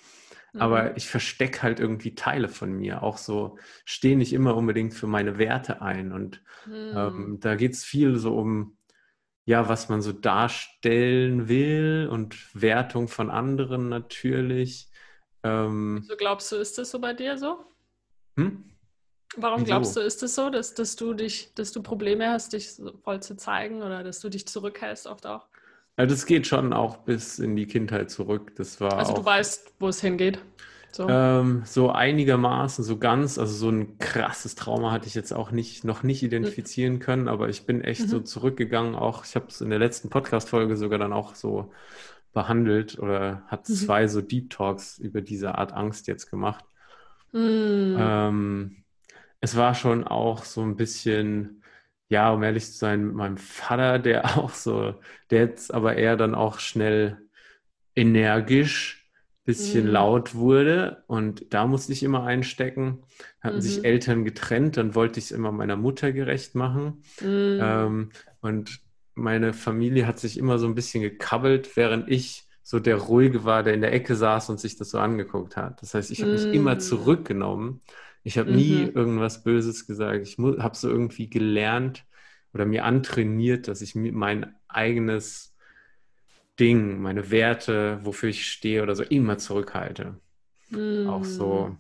Mhm. Aber ich verstecke halt irgendwie Teile von mir, auch so stehe nicht immer unbedingt für meine Werte ein. Und ähm, mhm. ähm, da geht es viel so um, ja, was man so darstellen will und Wertung von anderen natürlich. Ähm, so glaubst du, ist das so bei dir so? Hm? Warum Wieso? glaubst du, ist es so, dass, dass du dich, dass du Probleme hast, dich voll zu zeigen oder dass du dich zurückhältst oft auch? Also das geht schon auch bis in die Kindheit zurück. Das war also du weißt, wo es hingeht. So. Ähm, so einigermaßen, so ganz, also so ein krasses Trauma hatte ich jetzt auch nicht, noch nicht identifizieren können, aber ich bin echt mhm. so zurückgegangen. Auch ich habe es in der letzten Podcast-Folge sogar dann auch so behandelt oder hat mhm. zwei so Deep Talks über diese Art Angst jetzt gemacht. Mhm. Ähm, es war schon auch so ein bisschen, ja, um ehrlich zu sein, mit meinem Vater, der auch so, der jetzt aber eher dann auch schnell energisch bisschen mhm. laut wurde und da musste ich immer einstecken. Hatten mhm. sich Eltern getrennt, dann wollte ich es immer meiner Mutter gerecht machen. Mhm. Ähm, und meine Familie hat sich immer so ein bisschen gekabbelt, während ich so der Ruhige war, der in der Ecke saß und sich das so angeguckt hat. Das heißt, ich habe mich immer mm. zurückgenommen. Ich habe mhm. nie irgendwas Böses gesagt. Ich habe so irgendwie gelernt oder mir antrainiert, dass ich mein eigenes Ding, meine Werte, wofür ich stehe oder so immer zurückhalte. Mhm. Auch so,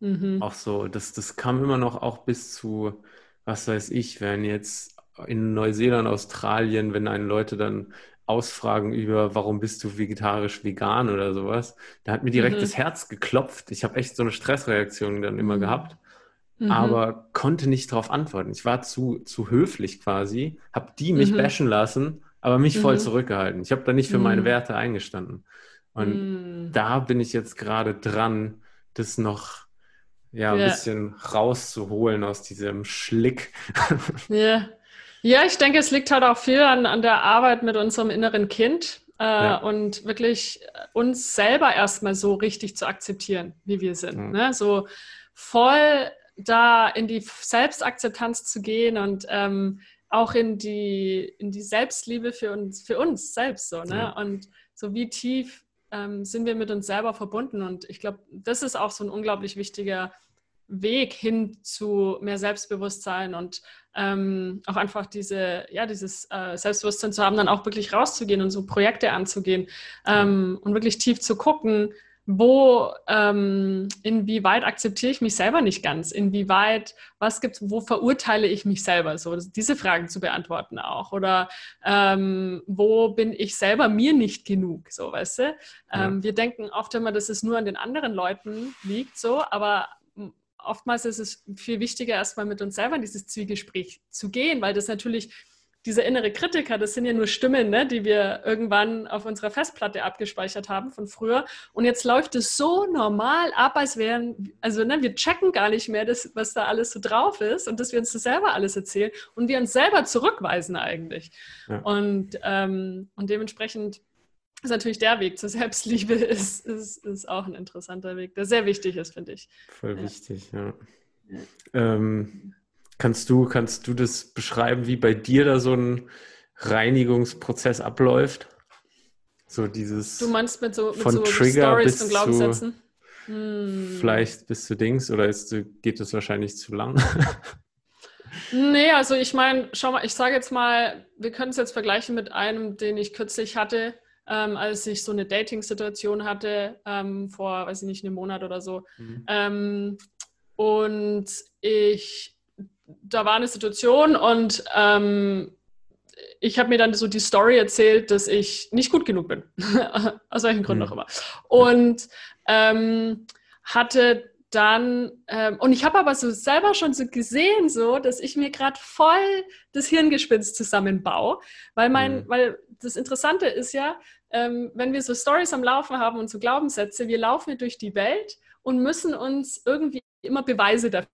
mhm. auch so, das, das kam immer noch auch bis zu, was weiß ich, wenn jetzt in Neuseeland, Australien, wenn einen Leute dann ausfragen über, warum bist du vegetarisch, vegan oder sowas, da hat mir direkt mhm. das Herz geklopft. Ich habe echt so eine Stressreaktion dann immer mhm. gehabt, mhm. aber konnte nicht darauf antworten. Ich war zu, zu höflich quasi, habe die mich mhm. bashen lassen, aber mich voll mhm. zurückgehalten. Ich habe da nicht für meine mhm. Werte eingestanden. Und da bin ich jetzt gerade dran, das noch ja, ein ja. bisschen rauszuholen aus diesem Schlick. Ja. Ja, ich denke, es liegt halt auch viel an, an der Arbeit mit unserem inneren Kind äh, ja. und wirklich uns selber erstmal so richtig zu akzeptieren, wie wir sind. Mhm. Ne? So voll da in die Selbstakzeptanz zu gehen und ähm, auch in die, in die Selbstliebe für uns, für uns selbst so, ne? Ja. Und so wie tief ähm, sind wir mit uns selber verbunden. Und ich glaube, das ist auch so ein unglaublich wichtiger Weg hin zu mehr Selbstbewusstsein und ähm, auch einfach diese, ja, dieses äh, Selbstbewusstsein zu haben, dann auch wirklich rauszugehen und so Projekte anzugehen ähm, und wirklich tief zu gucken, wo, ähm, inwieweit akzeptiere ich mich selber nicht ganz, inwieweit, was gibt wo verurteile ich mich selber, so diese Fragen zu beantworten auch oder ähm, wo bin ich selber mir nicht genug, so weißt du. Ja. Ähm, wir denken oft immer, dass es nur an den anderen Leuten liegt, so, aber oftmals ist es viel wichtiger, erstmal mit uns selber in dieses Zwiegespräch zu gehen, weil das natürlich dieser innere Kritiker, das sind ja nur Stimmen, ne, die wir irgendwann auf unserer Festplatte abgespeichert haben von früher. Und jetzt läuft es so normal ab, als wären, also ne, wir checken gar nicht mehr, das, was da alles so drauf ist und dass wir uns das selber alles erzählen und wir uns selber zurückweisen eigentlich. Ja. Und, ähm, und dementsprechend ist natürlich der Weg zur Selbstliebe ist, ist, ist auch ein interessanter Weg, der sehr wichtig ist, finde ich. Voll ja. wichtig, ja. ja. Ähm, kannst, du, kannst du das beschreiben, wie bei dir da so ein Reinigungsprozess abläuft? So dieses. Du meinst mit so, mit von so Trigger Stories und Glaubenssätzen? Zu, hm. Vielleicht bis zu Dings oder ist, geht das wahrscheinlich zu lang? Nee, also ich meine, schau mal, ich sage jetzt mal, wir können es jetzt vergleichen mit einem, den ich kürzlich hatte ähm, als ich so eine Dating-Situation hatte, ähm, vor, weiß ich nicht, einem Monat oder so. Mhm. Ähm, und ich, da war eine Situation und ähm, ich habe mir dann so die Story erzählt, dass ich nicht gut genug bin. Aus welchen Gründen mhm. auch immer. Und ähm, hatte dann, ähm, und ich habe aber so selber schon so gesehen, so, dass ich mir gerade voll das Hirngespinst zusammenbaue, weil mein, mhm. weil das Interessante ist ja, ähm, wenn wir so Stories am Laufen haben und so Glaubenssätze, wir laufen durch die Welt und müssen uns irgendwie immer Beweise dafür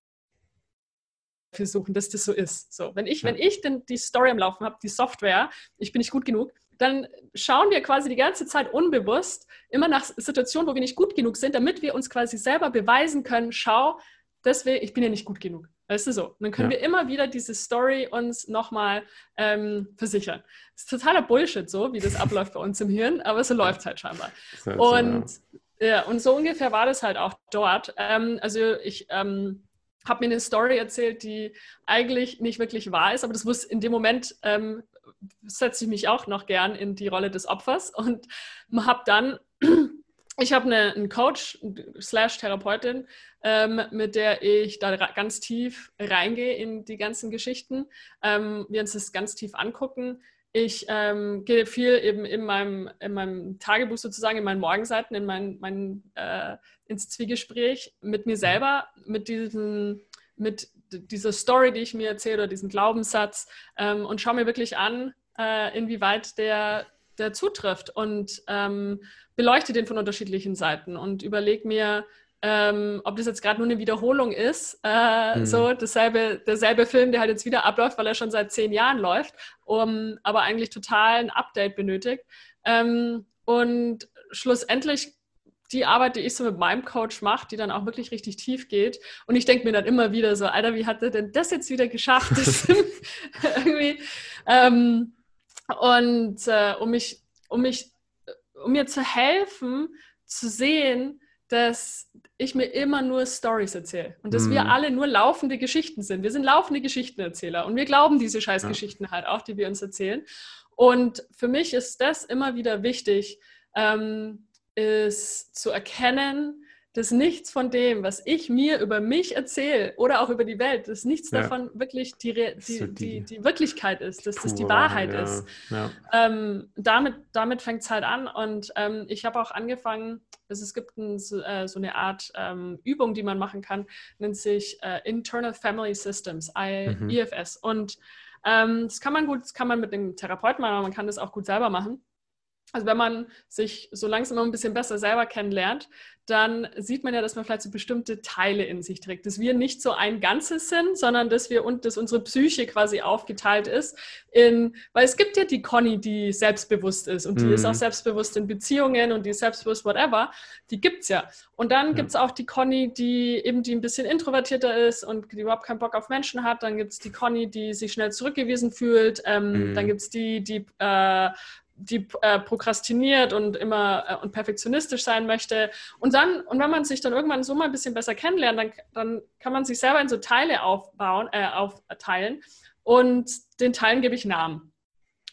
suchen, dass das so ist. So, wenn ich, ja. wenn ich denn die Story am Laufen habe, die Software, ich bin nicht gut genug, dann schauen wir quasi die ganze Zeit unbewusst immer nach Situationen, wo wir nicht gut genug sind, damit wir uns quasi selber beweisen können, schau, deswegen, ich bin ja nicht gut genug. Weißt du so? Und dann können ja. wir immer wieder diese Story uns nochmal ähm, versichern. Das ist totaler Bullshit, so wie das abläuft bei uns im Hirn, aber so läuft es halt scheinbar. Halt und, so, ja. ja. und so ungefähr war das halt auch dort. Ähm, also ich ähm, habe mir eine Story erzählt, die eigentlich nicht wirklich wahr ist, aber das muss in dem Moment ähm, setze ich mich auch noch gern in die Rolle des Opfers und habe dann ich habe eine, einen Coach slash Therapeutin, ähm, mit der ich da ganz tief reingehe in die ganzen Geschichten. Ähm, wir uns das ganz tief angucken. Ich ähm, gehe viel eben in meinem, in meinem Tagebuch sozusagen, in meinen Morgenseiten, in mein, mein, äh, ins Zwiegespräch mit mir selber, mit diesem, mit dieser Story, die ich mir erzähle, oder diesem Glaubenssatz ähm, und schaue mir wirklich an, äh, inwieweit der der zutrifft und ähm, beleuchte den von unterschiedlichen Seiten und überlege mir, ähm, ob das jetzt gerade nur eine Wiederholung ist, äh, mhm. so dasselbe, derselbe Film, der halt jetzt wieder abläuft, weil er schon seit zehn Jahren läuft, um, aber eigentlich total ein Update benötigt. Ähm, und schlussendlich die Arbeit, die ich so mit meinem Coach mache, die dann auch wirklich richtig tief geht. Und ich denke mir dann immer wieder so, Alter, wie hat er denn das jetzt wieder geschafft? irgendwie. Ähm, und äh, um mich, um mich, um mir zu helfen, zu sehen, dass ich mir immer nur Stories erzähle und dass mm. wir mhm. alle nur laufende Geschichten sind. Wir sind laufende Geschichtenerzähler und wir glauben diese Scheißgeschichten ja. halt auch, die wir uns erzählen. Und für mich ist das immer wieder wichtig, ähm, ist zu erkennen, dass nichts von dem, was ich mir über mich erzähle oder auch über die Welt, dass nichts ja. davon wirklich die, die, so die, die, Wirklichkeit ist, dass das die Wahrheit ja. ist. Ja. Ähm, damit damit fängt es halt an und ähm, ich habe auch angefangen, also es gibt ein, so, äh, so, eine Art ähm, Übung, die man machen kann, nennt sich äh, Internal Family Systems, I, mhm. IFS und ähm, das kann man gut, das kann man mit einem Therapeuten machen, aber man kann das auch gut selber machen. Also wenn man sich so langsam ein bisschen besser selber kennenlernt, dann sieht man ja, dass man vielleicht so bestimmte Teile in sich trägt, dass wir nicht so ein Ganzes sind, sondern dass wir und dass unsere Psyche quasi aufgeteilt ist in, weil es gibt ja die Conny, die selbstbewusst ist und die mhm. ist auch selbstbewusst in Beziehungen und die ist selbstbewusst whatever, die gibt's ja. Und dann ja. gibt's auch die Conny, die eben die ein bisschen introvertierter ist und die überhaupt keinen Bock auf Menschen hat. Dann gibt's die Conny, die sich schnell zurückgewiesen fühlt. Ähm, mhm. Dann gibt's die, die äh, die äh, prokrastiniert und immer äh, und perfektionistisch sein möchte. Und dann, und wenn man sich dann irgendwann so mal ein bisschen besser kennenlernt, dann, dann kann man sich selber in so Teile aufbauen, äh, aufteilen und den Teilen gebe ich Namen.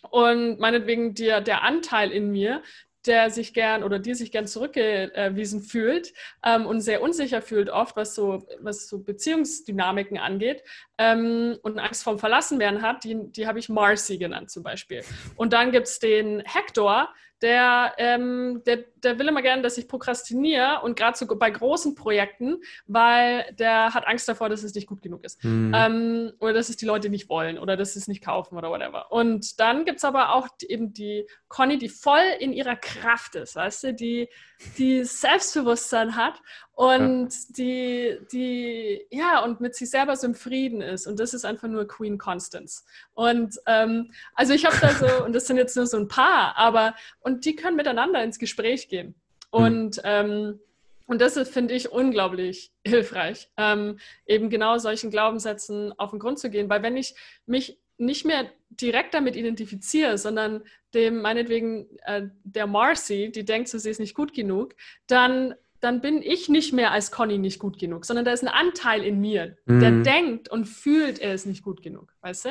Und meinetwegen der, der Anteil in mir, der sich gern oder die sich gern zurückgewiesen fühlt ähm, und sehr unsicher fühlt, oft was so, was so Beziehungsdynamiken angeht ähm, und Angst vorm Verlassenwerden hat, die, die habe ich Marcy genannt zum Beispiel. Und dann gibt es den Hector, der, ähm, der, der will immer gerne, dass ich prokrastiniere und gerade so bei großen Projekten, weil der hat Angst davor, dass es nicht gut genug ist. Mhm. Ähm, oder dass es die Leute nicht wollen oder dass sie es nicht kaufen oder whatever. Und dann gibt es aber auch eben die Conny, die voll in ihrer Kraft ist, weißt du, die, die Selbstbewusstsein hat und ja. die, die, ja, und mit sich selber so im Frieden ist. Und das ist einfach nur Queen Constance. Und ähm, also ich habe da so, und das sind jetzt nur so ein paar, aber, und die können miteinander ins Gespräch gehen. Hm. Und, mhm. ähm, und das finde ich unglaublich hilfreich, ähm, eben genau solchen Glaubenssätzen auf den Grund zu gehen. Weil wenn ich mich nicht mehr direkt damit identifiziere, sondern dem meinetwegen äh, der Marcy, die denkt, sie ist nicht gut genug, dann dann bin ich nicht mehr als Conny nicht gut genug, sondern da ist ein Anteil in mir, mhm. der denkt und fühlt, er ist nicht gut genug, weißt du?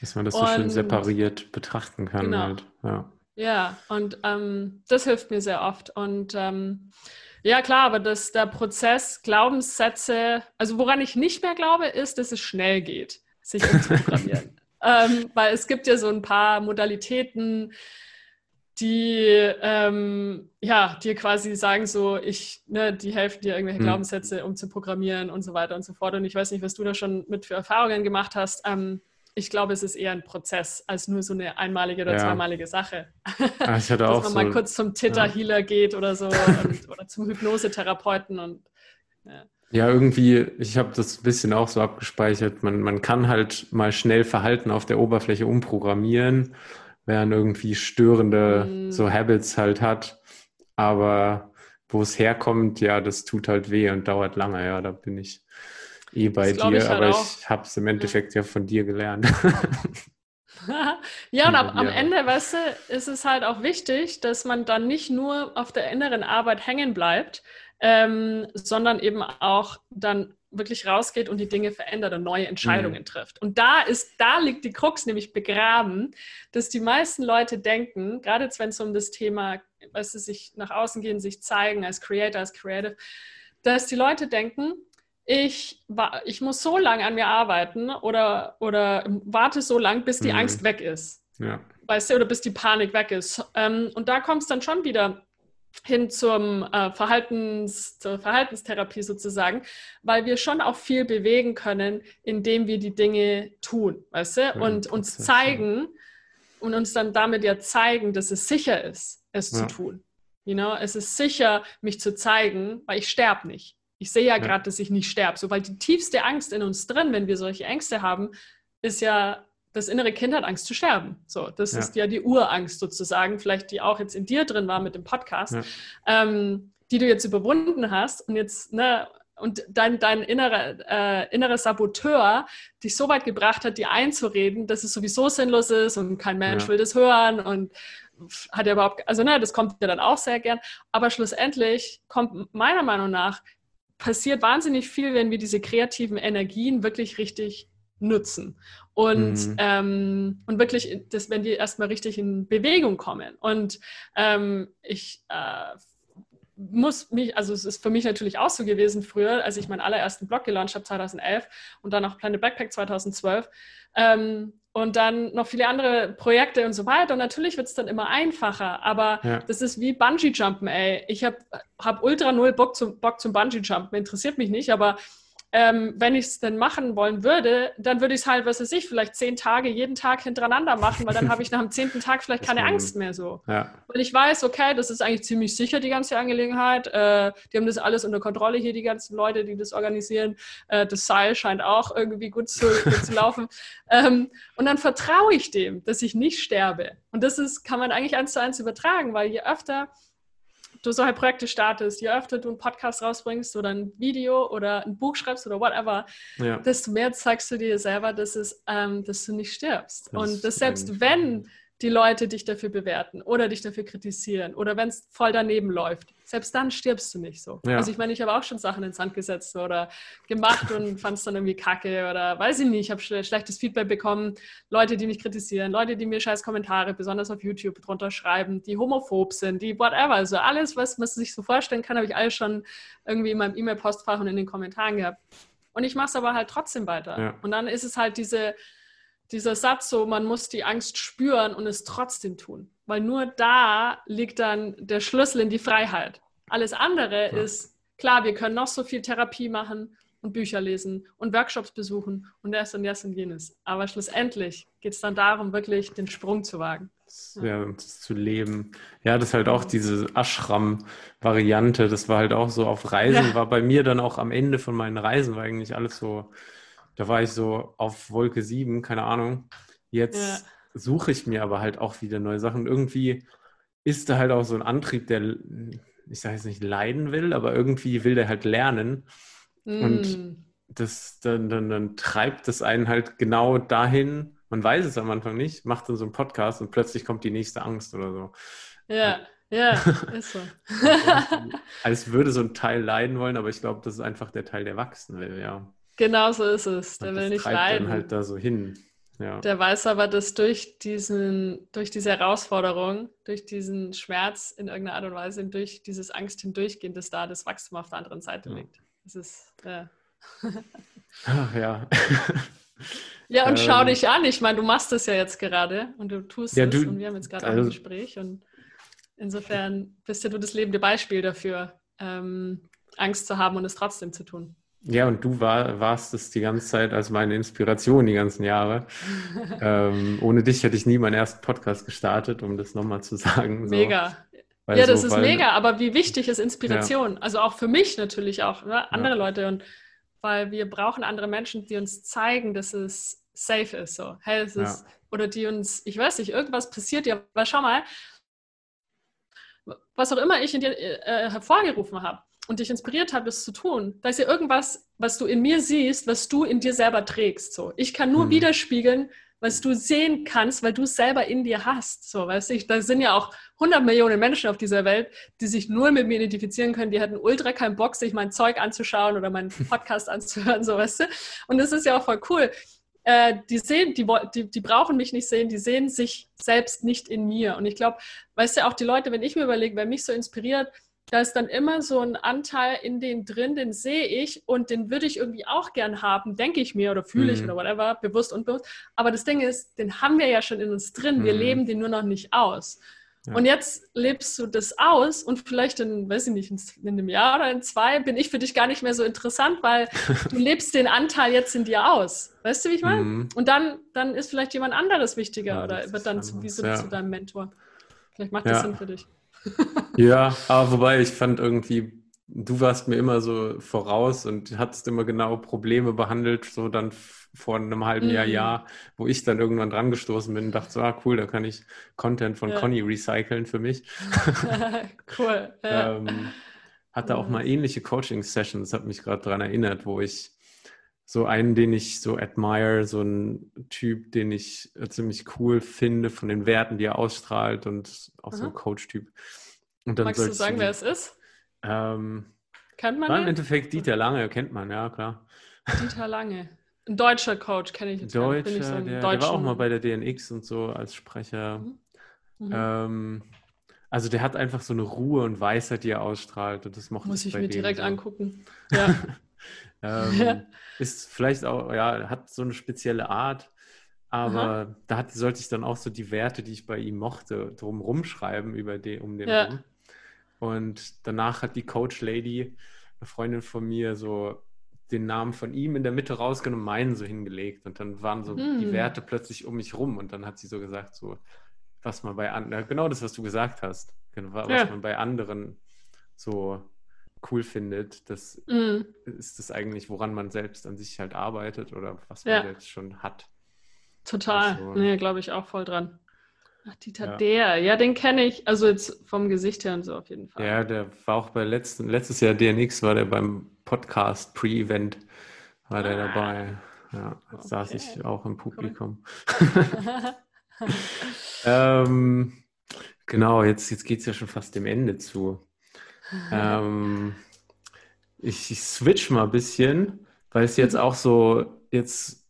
Dass man das so schön separiert betrachten kann. Genau. Halt. Ja. ja, und ähm, das hilft mir sehr oft. Und ähm, ja, klar, aber dass der Prozess, Glaubenssätze, also woran ich nicht mehr glaube, ist, dass es schnell geht, sich umzuprogrammieren. Ähm, weil es gibt ja so ein paar Modalitäten, die ähm, ja, dir quasi sagen so, ich, ne, die helfen dir irgendwelche mhm. Glaubenssätze um zu programmieren und so weiter und so fort. Und ich weiß nicht, was du da schon mit für Erfahrungen gemacht hast. Ähm, ich glaube, es ist eher ein Prozess als nur so eine einmalige oder ja. zweimalige Sache. Ah, ich hatte Dass auch man so, mal kurz zum Theta-Healer ja. geht oder so und, oder zum Hypnosetherapeuten und ja. Ja, irgendwie, ich habe das ein bisschen auch so abgespeichert. Man, man kann halt mal schnell Verhalten auf der Oberfläche umprogrammieren wenn irgendwie störende mhm. so Habits halt hat. Aber wo es herkommt, ja, das tut halt weh und dauert lange. Ja, da bin ich eh bei dir, ich halt aber auch. ich habe es im Endeffekt ja. ja von dir gelernt. ja, und ab, am Ende, weißt du, ist es halt auch wichtig, dass man dann nicht nur auf der inneren Arbeit hängen bleibt, ähm, sondern eben auch dann wirklich rausgeht und die Dinge verändert und neue Entscheidungen mhm. trifft. Und da ist, da liegt die Krux nämlich begraben, dass die meisten Leute denken, gerade wenn es um das Thema, was sie sich nach außen gehen, sich zeigen als Creator, als Creative, dass die Leute denken, ich, ich muss so lange an mir arbeiten oder, oder warte so lange, bis die mhm. Angst weg ist. Ja. Weißt du, oder bis die Panik weg ist. Ähm, und da kommt es dann schon wieder hin zum äh, Verhaltens, zur Verhaltenstherapie sozusagen, weil wir schon auch viel bewegen können, indem wir die Dinge tun, weißt du, und uns zeigen und uns dann damit ja zeigen, dass es sicher ist, es ja. zu tun. You know, es ist sicher, mich zu zeigen, weil ich sterbe nicht. Ich sehe ja, ja. gerade, dass ich nicht sterbe. So, weil die tiefste Angst in uns drin, wenn wir solche Ängste haben, ist ja das innere Kind hat Angst zu sterben. So, das ja. ist ja die Urangst sozusagen, vielleicht die auch jetzt in dir drin war mit dem Podcast. Ja. Ähm, die du jetzt überwunden hast und jetzt, ne, und dein, dein innerer, äh, innerer Saboteur dich so weit gebracht hat, dir einzureden, dass es sowieso sinnlos ist und kein Mensch ja. will das hören und hat er überhaupt, also ne, das kommt ja dann auch sehr gern, aber schlussendlich kommt meiner Meinung nach, passiert wahnsinnig viel, wenn wir diese kreativen Energien wirklich richtig nutzen und, mhm. ähm, und wirklich, das, wenn die erstmal richtig in Bewegung kommen. Und ähm, ich äh, muss mich, also es ist für mich natürlich auch so gewesen früher, als ich meinen allerersten Blog gelauncht habe 2011 und dann auch Planet Backpack 2012 ähm, und dann noch viele andere Projekte und so weiter und natürlich wird es dann immer einfacher, aber ja. das ist wie Bungee-Jumpen, ey. Ich habe hab ultra null Bock zum, Bock zum Bungee-Jumpen, interessiert mich nicht, aber ähm, wenn ich es denn machen wollen würde, dann würde ich es halt, was weiß ich, vielleicht zehn Tage jeden Tag hintereinander machen, weil dann habe ich nach dem zehnten Tag vielleicht keine Angst mehr so. Ja. Weil ich weiß, okay, das ist eigentlich ziemlich sicher, die ganze Angelegenheit. Äh, die haben das alles unter Kontrolle hier, die ganzen Leute, die das organisieren. Äh, das Seil scheint auch irgendwie gut zu, gut zu laufen. Ähm, und dann vertraue ich dem, dass ich nicht sterbe. Und das ist, kann man eigentlich eins zu eins übertragen, weil je öfter du solche Projekte startest, je öfter du einen Podcast rausbringst oder ein Video oder ein Buch schreibst oder whatever, ja. desto mehr zeigst du dir selber, dass, es, ähm, dass du nicht stirbst. Das und dass selbst wenn die Leute dich dafür bewerten oder dich dafür kritisieren oder wenn es voll daneben läuft. Selbst dann stirbst du nicht so. Ja. Also ich meine, ich habe auch schon Sachen ins Sand gesetzt oder gemacht und fand es dann irgendwie kacke oder weiß ich nicht, ich habe schlechtes Feedback bekommen, Leute, die mich kritisieren, Leute, die mir scheiß Kommentare, besonders auf YouTube, drunter schreiben, die homophob sind, die whatever. Also alles, was man sich so vorstellen kann, habe ich alles schon irgendwie in meinem E-Mail-Postfach und in den Kommentaren gehabt. Und ich mache es aber halt trotzdem weiter. Ja. Und dann ist es halt diese dieser Satz so, man muss die Angst spüren und es trotzdem tun. Weil nur da liegt dann der Schlüssel in die Freiheit. Alles andere ja. ist, klar, wir können noch so viel Therapie machen und Bücher lesen und Workshops besuchen und das und das und jenes. Aber schlussendlich geht es dann darum, wirklich den Sprung zu wagen. Ja, ja zu leben. Ja, das ist halt auch diese Ashram-Variante. Das war halt auch so auf Reisen, ja. war bei mir dann auch am Ende von meinen Reisen, war eigentlich alles so da war ich so auf Wolke 7, keine Ahnung. Jetzt ja. suche ich mir aber halt auch wieder neue Sachen. Irgendwie ist da halt auch so ein Antrieb, der, ich sage jetzt nicht leiden will, aber irgendwie will der halt lernen. Mm. Und das, dann, dann, dann treibt das einen halt genau dahin, man weiß es am Anfang nicht, macht dann so einen Podcast und plötzlich kommt die nächste Angst oder so. Ja, ja, ist so. Als würde so ein Teil leiden wollen, aber ich glaube, das ist einfach der Teil, der wachsen will, ja. Genau so ist es. Der und will nicht leiden. Halt da so hin. Ja. Der weiß aber, dass durch, diesen, durch diese Herausforderung, durch diesen Schmerz in irgendeiner Art und Weise, durch dieses Angst hindurchgehen, dass da das Wachstum auf der anderen Seite ja. liegt. Das ist, ja. Ach ja. ja, und ähm, schau dich an. Ich meine, du machst es ja jetzt gerade und du tust ja, es du, und wir haben jetzt gerade also, ein Gespräch und insofern bist ja du das lebende Beispiel dafür, ähm, Angst zu haben und es trotzdem zu tun. Ja, und du war, warst es die ganze Zeit als meine Inspiration die ganzen Jahre. ähm, ohne dich hätte ich nie meinen ersten Podcast gestartet, um das nochmal zu sagen. So. Mega. Weil ja, das so, ist weil, mega, aber wie wichtig ist Inspiration? Ja. Also auch für mich natürlich auch, ne? andere ja. Leute. Und weil wir brauchen andere Menschen, die uns zeigen, dass es safe ist. So, hey, es ist, ja. oder die uns, ich weiß nicht, irgendwas passiert ja, aber schau mal, was auch immer ich in dir äh, hervorgerufen habe und dich inspiriert hat, das zu tun, da ist ja irgendwas, was du in mir siehst, was du in dir selber trägst. So. Ich kann nur mhm. widerspiegeln, was du sehen kannst, weil du es selber in dir hast. So, weißt du, da sind ja auch 100 Millionen Menschen auf dieser Welt, die sich nur mit mir identifizieren können. Die hatten ultra keinen Bock, sich mein Zeug anzuschauen oder meinen Podcast anzuhören, so, weißt du. Und das ist ja auch voll cool. Äh, die sehen, die, die, die brauchen mich nicht sehen, die sehen sich selbst nicht in mir. Und ich glaube, weißt du, auch die Leute, wenn ich mir überlege, wer mich so inspiriert, da ist dann immer so ein Anteil in denen drin, den sehe ich und den würde ich irgendwie auch gern haben, denke ich mir oder fühle ich mhm. oder whatever, bewusst und bewusst. Aber das Ding ist, den haben wir ja schon in uns drin, wir mhm. leben den nur noch nicht aus. Ja. Und jetzt lebst du das aus und vielleicht in, weiß ich nicht, in einem Jahr oder in zwei bin ich für dich gar nicht mehr so interessant, weil du lebst den Anteil jetzt in dir aus. Weißt du, wie ich meine? Mhm. Und dann, dann ist vielleicht jemand anderes wichtiger ja, oder wird dann zu, wie so ja. zu deinem Mentor. Vielleicht macht das Sinn für dich ja, aber wobei ich fand irgendwie, du warst mir immer so voraus und hattest immer genau Probleme behandelt, so dann vor einem halben Jahr, mhm. Jahr, wo ich dann irgendwann dran gestoßen bin und dachte so, ah cool, da kann ich Content von ja. Conny recyceln für mich. cool. Ja. ähm, hatte auch mal ähnliche Coaching-Sessions, hat mich gerade daran erinnert, wo ich so einen, den ich so admire, so ein Typ, den ich äh, ziemlich cool finde von den Werten, die er ausstrahlt und auch Aha. so ein Coach-Typ. Magst du sagen, wer es ist? Ähm, kennt man War im Endeffekt Dieter Lange, kennt man, ja, klar. Dieter Lange. Ein deutscher Coach kenne ich jetzt. Deutscher, ich so der, der, war auch mal bei der DNX und so als Sprecher. Mhm. Mhm. Ähm, also der hat einfach so eine Ruhe und Weisheit, die er ausstrahlt. Und das mochte Muss ich, ich mir direkt so. angucken. Ja. ähm, ja. Ist vielleicht auch, ja, hat so eine spezielle Art. Aber Aha. da hat, sollte ich dann auch so die Werte, die ich bei ihm mochte, drum schreiben über den, um den ja. rum. Und danach hat die Coach Lady, eine Freundin von mir, so den Namen von ihm in der Mitte rausgenommen, meinen so hingelegt. Und dann waren so hm. die Werte plötzlich um mich rum. Und dann hat sie so gesagt, so, was man bei anderen, genau das, was du gesagt hast, genau, was ja. man bei anderen so cool findet, das mm. ist das eigentlich, woran man selbst an sich halt arbeitet oder was man ja. selbst schon hat. Total. Also, nee, glaube ich auch voll dran. Ach, Dieter ja. Der, ja, den kenne ich, also jetzt vom Gesicht her und so auf jeden Fall. Ja, der war auch bei letzten, letztes Jahr DNX war der beim Podcast Pre-Event, war der ah. dabei. Ja, okay. saß ich auch im Publikum. Cool. ähm, genau, jetzt, jetzt geht es ja schon fast dem Ende zu. Ähm, ich, ich switch mal ein bisschen, weil es jetzt auch so jetzt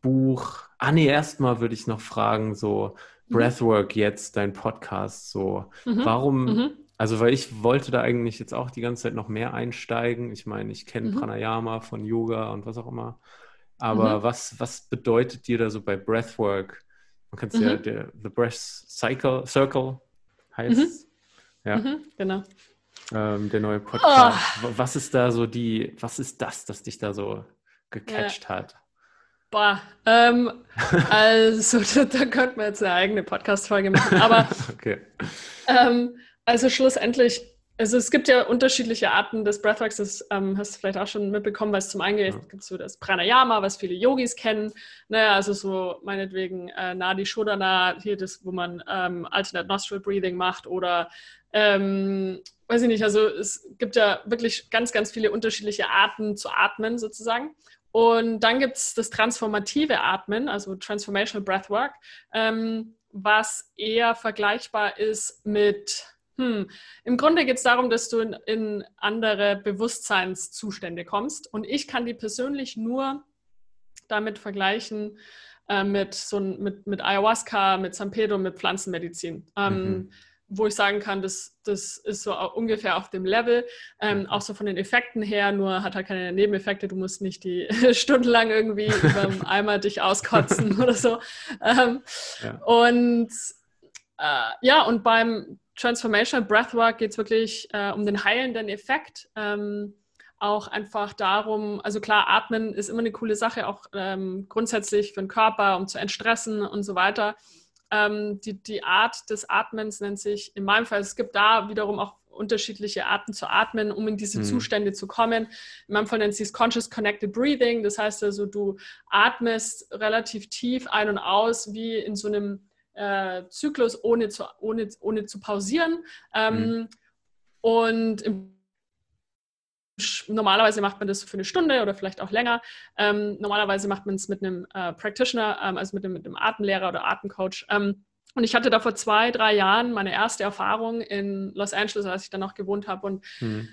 Buch. Ah nee, erstmal würde ich noch fragen, so mhm. Breathwork jetzt, dein Podcast, so. Mhm. Warum, mhm. also weil ich wollte da eigentlich jetzt auch die ganze Zeit noch mehr einsteigen. Ich meine, ich kenne mhm. Pranayama von Yoga und was auch immer. Aber mhm. was, was bedeutet dir da so bei Breathwork? Man kann es ja der The Breath Cycle Circle heißt. Ja. genau. Ähm, der neue Podcast. Oh. Was ist da so die, was ist das, das dich da so gecatcht ja. hat? Boah, ähm, also da, da könnten wir jetzt eine eigene Podcast-Folge machen. Aber okay. ähm, also schlussendlich, also es gibt ja unterschiedliche Arten des Breathworks, das ähm, hast du vielleicht auch schon mitbekommen, weil es zum einen ja. gibt so das Pranayama, was viele Yogis kennen, ne, also so meinetwegen äh, Nadi Shodhana, hier das, wo man ähm, Alternate Nostril Breathing macht oder ähm, weiß ich nicht, also es gibt ja wirklich ganz, ganz viele unterschiedliche Arten zu atmen sozusagen. Und dann gibt es das transformative Atmen, also Transformational Breathwork, ähm, was eher vergleichbar ist mit, hm, im Grunde geht es darum, dass du in, in andere Bewusstseinszustände kommst. Und ich kann die persönlich nur damit vergleichen, äh, mit, so, mit, mit Ayahuasca, mit San Pedro, mit Pflanzenmedizin. Ähm, mhm wo ich sagen kann, das, das ist so ungefähr auf dem Level. Ähm, auch so von den Effekten her, nur hat halt keine Nebeneffekte. Du musst nicht die stundenlang irgendwie über Eimer dich auskotzen oder so. Ähm, ja. Und äh, ja, und beim Transformational Breathwork geht es wirklich äh, um den heilenden Effekt. Ähm, auch einfach darum, also klar, atmen ist immer eine coole Sache, auch ähm, grundsätzlich für den Körper, um zu entstressen und so weiter. Ähm, die, die Art des Atmens nennt sich in meinem Fall, es gibt da wiederum auch unterschiedliche Arten zu atmen, um in diese mhm. Zustände zu kommen. In meinem Fall nennt sich es Conscious Connected Breathing. Das heißt also, du atmest relativ tief ein und aus, wie in so einem äh, Zyklus, ohne zu, ohne, ohne zu pausieren. Ähm, mhm. Und im Normalerweise macht man das für eine Stunde oder vielleicht auch länger. Ähm, normalerweise macht man es mit einem äh, Practitioner, ähm, also mit einem, mit einem, Atemlehrer oder Atemcoach. Ähm, und ich hatte da vor zwei, drei Jahren meine erste Erfahrung in Los Angeles, als ich dann noch gewohnt habe. Und, mhm.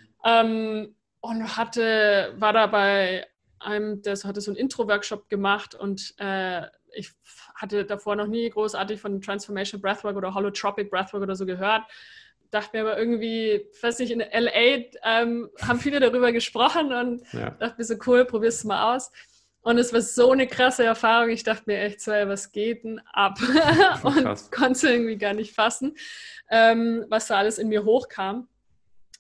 und hatte, war da bei einem, der hatte so einen Intro-Workshop gemacht und äh, ich hatte davor noch nie großartig von Transformation Breathwork oder Holotropic Breathwork oder so gehört dachte mir aber irgendwie, weiß nicht, in LA ähm, haben viele darüber gesprochen und ja. dachte mir so, cool, probier's es mal aus. Und es war so eine krasse Erfahrung. Ich dachte mir echt so, was geht denn ab? und konnte es irgendwie gar nicht fassen, ähm, was da alles in mir hochkam.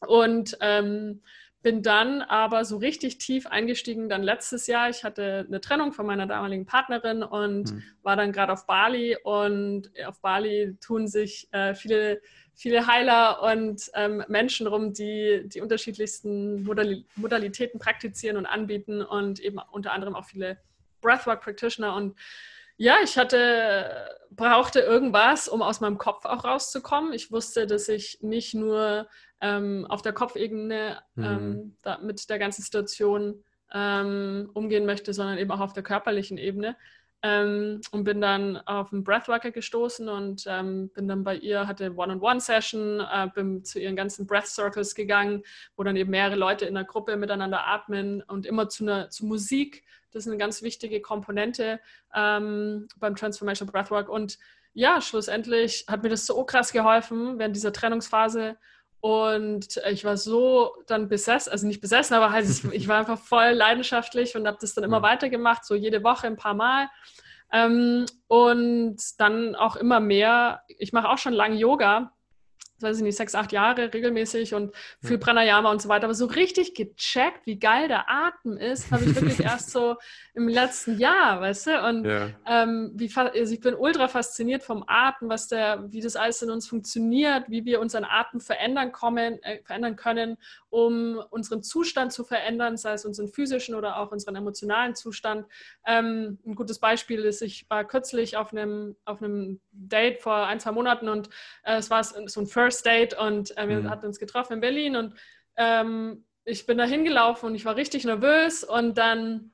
Und ähm, bin dann aber so richtig tief eingestiegen dann letztes Jahr. Ich hatte eine Trennung von meiner damaligen Partnerin und hm. war dann gerade auf Bali. Und auf Bali tun sich äh, viele viele Heiler und ähm, Menschen rum, die die unterschiedlichsten Modal Modalitäten praktizieren und anbieten und eben unter anderem auch viele Breathwork Practitioner und ja, ich hatte, brauchte irgendwas, um aus meinem Kopf auch rauszukommen. Ich wusste, dass ich nicht nur ähm, auf der Kopfebene mhm. ähm, mit der ganzen Situation ähm, umgehen möchte, sondern eben auch auf der körperlichen Ebene. Ähm, und bin dann auf einen Breathworker gestoßen und ähm, bin dann bei ihr, hatte One-on-One-Session, äh, bin zu ihren ganzen Breath Circles gegangen, wo dann eben mehrere Leute in der Gruppe miteinander atmen und immer zu, einer, zu Musik. Das ist eine ganz wichtige Komponente ähm, beim Transformation Breathwork. Und ja, schlussendlich hat mir das so krass geholfen während dieser Trennungsphase. Und ich war so dann besessen, also nicht besessen, aber halt, ich war einfach voll leidenschaftlich und habe das dann immer ja. weitergemacht, so jede Woche ein paar Mal. Ähm, und dann auch immer mehr. Ich mache auch schon lange Yoga weiß ich nicht, sechs, acht Jahre regelmäßig und viel Pranayama und so weiter. Aber so richtig gecheckt, wie geil der Atem ist, habe ich wirklich erst so im letzten Jahr, weißt du? Und ja. ähm, wie, also ich bin ultra fasziniert vom Atem, was der, wie das alles in uns funktioniert, wie wir unseren Atem verändern, kommen, äh, verändern können, um unseren Zustand zu verändern, sei es unseren physischen oder auch unseren emotionalen Zustand. Ähm, ein gutes Beispiel ist, ich war kürzlich auf einem, auf einem Date vor ein, zwei Monaten und äh, es war so ein First First Date und äh, wir mhm. hatten uns getroffen in Berlin und ähm, ich bin da hingelaufen und ich war richtig nervös und dann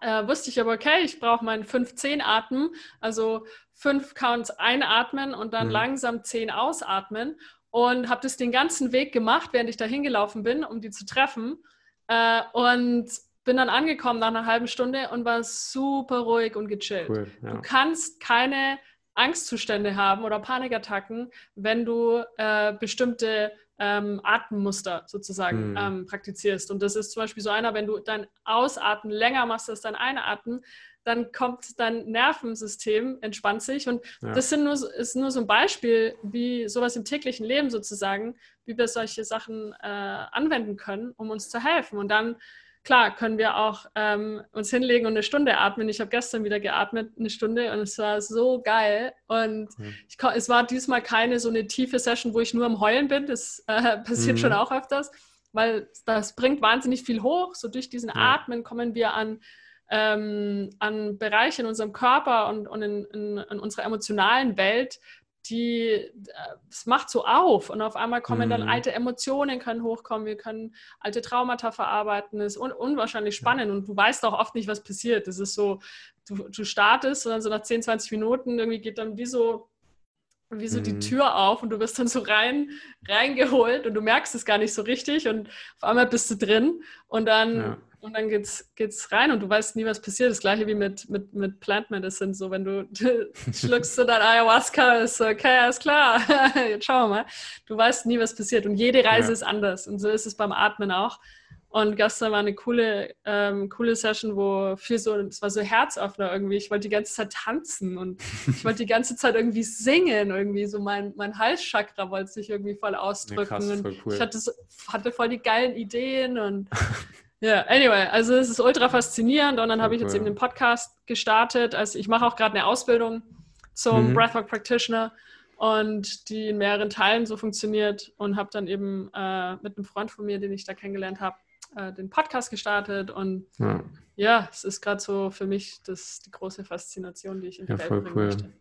äh, wusste ich aber, okay, ich brauche meinen 5-10 Atmen, also fünf Counts einatmen und dann mhm. langsam 10 ausatmen und habe das den ganzen Weg gemacht, während ich da hingelaufen bin, um die zu treffen äh, und bin dann angekommen nach einer halben Stunde und war super ruhig und gechillt. Cool, ja. Du kannst keine Angstzustände haben oder Panikattacken, wenn du äh, bestimmte ähm, Atemmuster sozusagen mhm. ähm, praktizierst. Und das ist zum Beispiel so einer, wenn du dein Ausatmen länger machst als dein Einatmen, dann kommt dein Nervensystem, entspannt sich. Und ja. das sind nur, ist nur so ein Beispiel, wie sowas im täglichen Leben sozusagen, wie wir solche Sachen äh, anwenden können, um uns zu helfen. Und dann klar können wir auch ähm, uns hinlegen und eine Stunde atmen. Ich habe gestern wieder geatmet, eine Stunde, und es war so geil. Und mhm. ich, es war diesmal keine so eine tiefe Session, wo ich nur am Heulen bin. Das äh, passiert mhm. schon auch öfters, weil das bringt wahnsinnig viel hoch. So durch diesen ja. Atmen kommen wir an, ähm, an Bereiche in unserem Körper und, und in, in, in unserer emotionalen Welt, die, äh, es macht so auf und auf einmal kommen mhm. dann alte Emotionen können hochkommen, wir können alte Traumata verarbeiten, ist un unwahrscheinlich spannend ja. und du weißt auch oft nicht, was passiert. Das ist so, du, du startest und dann so nach 10, 20 Minuten irgendwie geht dann wie so, wie so mhm. die Tür auf und du wirst dann so rein, reingeholt und du merkst es gar nicht so richtig und auf einmal bist du drin und dann ja und dann geht's, geht's rein und du weißt nie, was passiert. Das gleiche wie mit, mit, mit Plant Medicine. So, wenn du schluckst du dann Ayahuasca, ist so, okay, alles klar, jetzt schauen wir mal. Du weißt nie, was passiert. Und jede Reise ja. ist anders. Und so ist es beim Atmen auch. Und gestern war eine coole, ähm, coole Session, wo viel so, es war so Herzöffner irgendwie. Ich wollte die ganze Zeit tanzen und ich wollte die ganze Zeit irgendwie singen. Irgendwie so mein, mein Halschakra wollte sich irgendwie voll ausdrücken. Ja, krass, voll cool. Ich hatte, so, hatte voll die geilen Ideen und Ja, anyway, also es ist ultra faszinierend und dann habe ich jetzt eben den Podcast gestartet. Also ich mache auch gerade eine Ausbildung zum mhm. Breathwork Practitioner und die in mehreren Teilen so funktioniert und habe dann eben äh, mit einem Freund von mir, den ich da kennengelernt habe, äh, den Podcast gestartet und ja, ja es ist gerade so für mich das, die große Faszination, die ich in die ja, Welt bringen cool. möchte.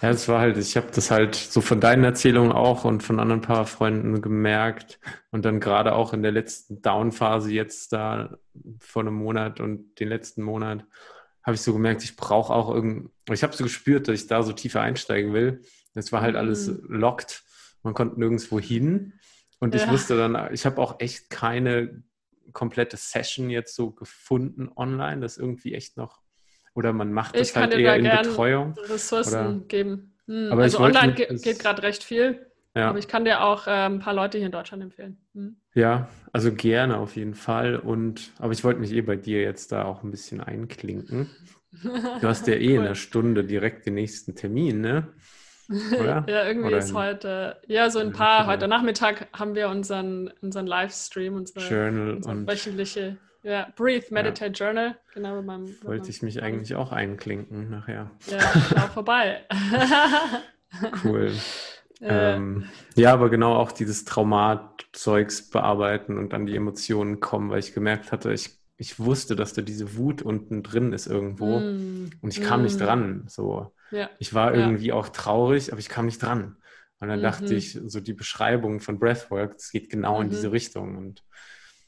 Ja, es war halt, ich habe das halt so von deinen Erzählungen auch und von anderen paar Freunden gemerkt und dann gerade auch in der letzten Down-Phase jetzt da vor einem Monat und den letzten Monat habe ich so gemerkt, ich brauche auch irgend, ich habe so gespürt, dass ich da so tiefer einsteigen will. Es war halt alles mhm. locked, man konnte nirgendwo hin und ich ja. wusste dann, ich habe auch echt keine komplette Session jetzt so gefunden online, das irgendwie echt noch oder man macht es halt eher in Betreuung. Ressourcen oder? geben. Hm. Aber also online mit, geht gerade recht viel. Ja. Aber ich kann dir auch äh, ein paar Leute hier in Deutschland empfehlen. Hm. Ja, also gerne auf jeden Fall. Und aber ich wollte mich eh bei dir jetzt da auch ein bisschen einklinken. Du hast ja eh cool. in einer Stunde direkt den nächsten Termin, ne? Oder? ja, irgendwie Oder ist heute, ja, so ein paar, heute Nachmittag haben wir unseren, unseren Livestream, unsere, Journal unsere und wöchentliche ja, Breathe, Meditate, ja. Journal. Genau, mit meinem, Wollte ich mich eigentlich auch einklinken nachher. Ja, schau vorbei. cool. Äh, ähm, ja, aber genau auch dieses Traumatzeugs bearbeiten und dann die Emotionen kommen, weil ich gemerkt hatte, ich, ich wusste, dass da diese Wut unten drin ist irgendwo mm, und ich kam mm. nicht dran. So. Ja. Ich war irgendwie ja. auch traurig, aber ich kam nicht dran. Und dann mhm. dachte ich, so die Beschreibung von Breathwork, das geht genau mhm. in diese Richtung. Und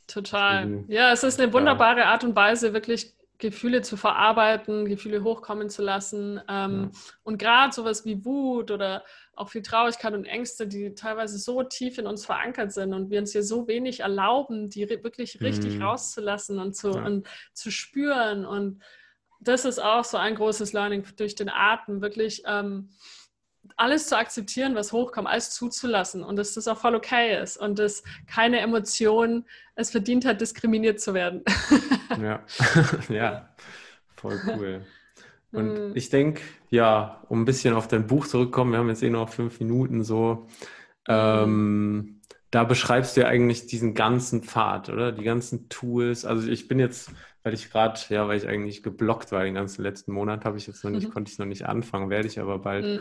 Total. Deswegen, ja, es ist eine wunderbare Art und Weise, wirklich Gefühle zu verarbeiten, Gefühle hochkommen zu lassen. Ähm, ja. Und gerade sowas wie Wut oder auch viel Traurigkeit und Ängste, die teilweise so tief in uns verankert sind und wir uns hier so wenig erlauben, die wirklich richtig mhm. rauszulassen und zu, ja. und zu spüren. Und das ist auch so ein großes Learning durch den Atem, wirklich ähm, alles zu akzeptieren, was hochkommt, alles zuzulassen und dass das auch voll okay ist und dass keine Emotion es verdient hat, diskriminiert zu werden. ja. ja, voll cool. Und mm. ich denke, ja, um ein bisschen auf dein Buch zurückzukommen, wir haben jetzt eh noch fünf Minuten so, ähm, da beschreibst du ja eigentlich diesen ganzen Pfad, oder? Die ganzen Tools. Also ich bin jetzt, weil ich gerade, ja, weil ich eigentlich geblockt war den ganzen letzten Monat, habe ich jetzt noch nicht, mhm. konnte ich noch nicht anfangen, werde ich aber bald. Mhm.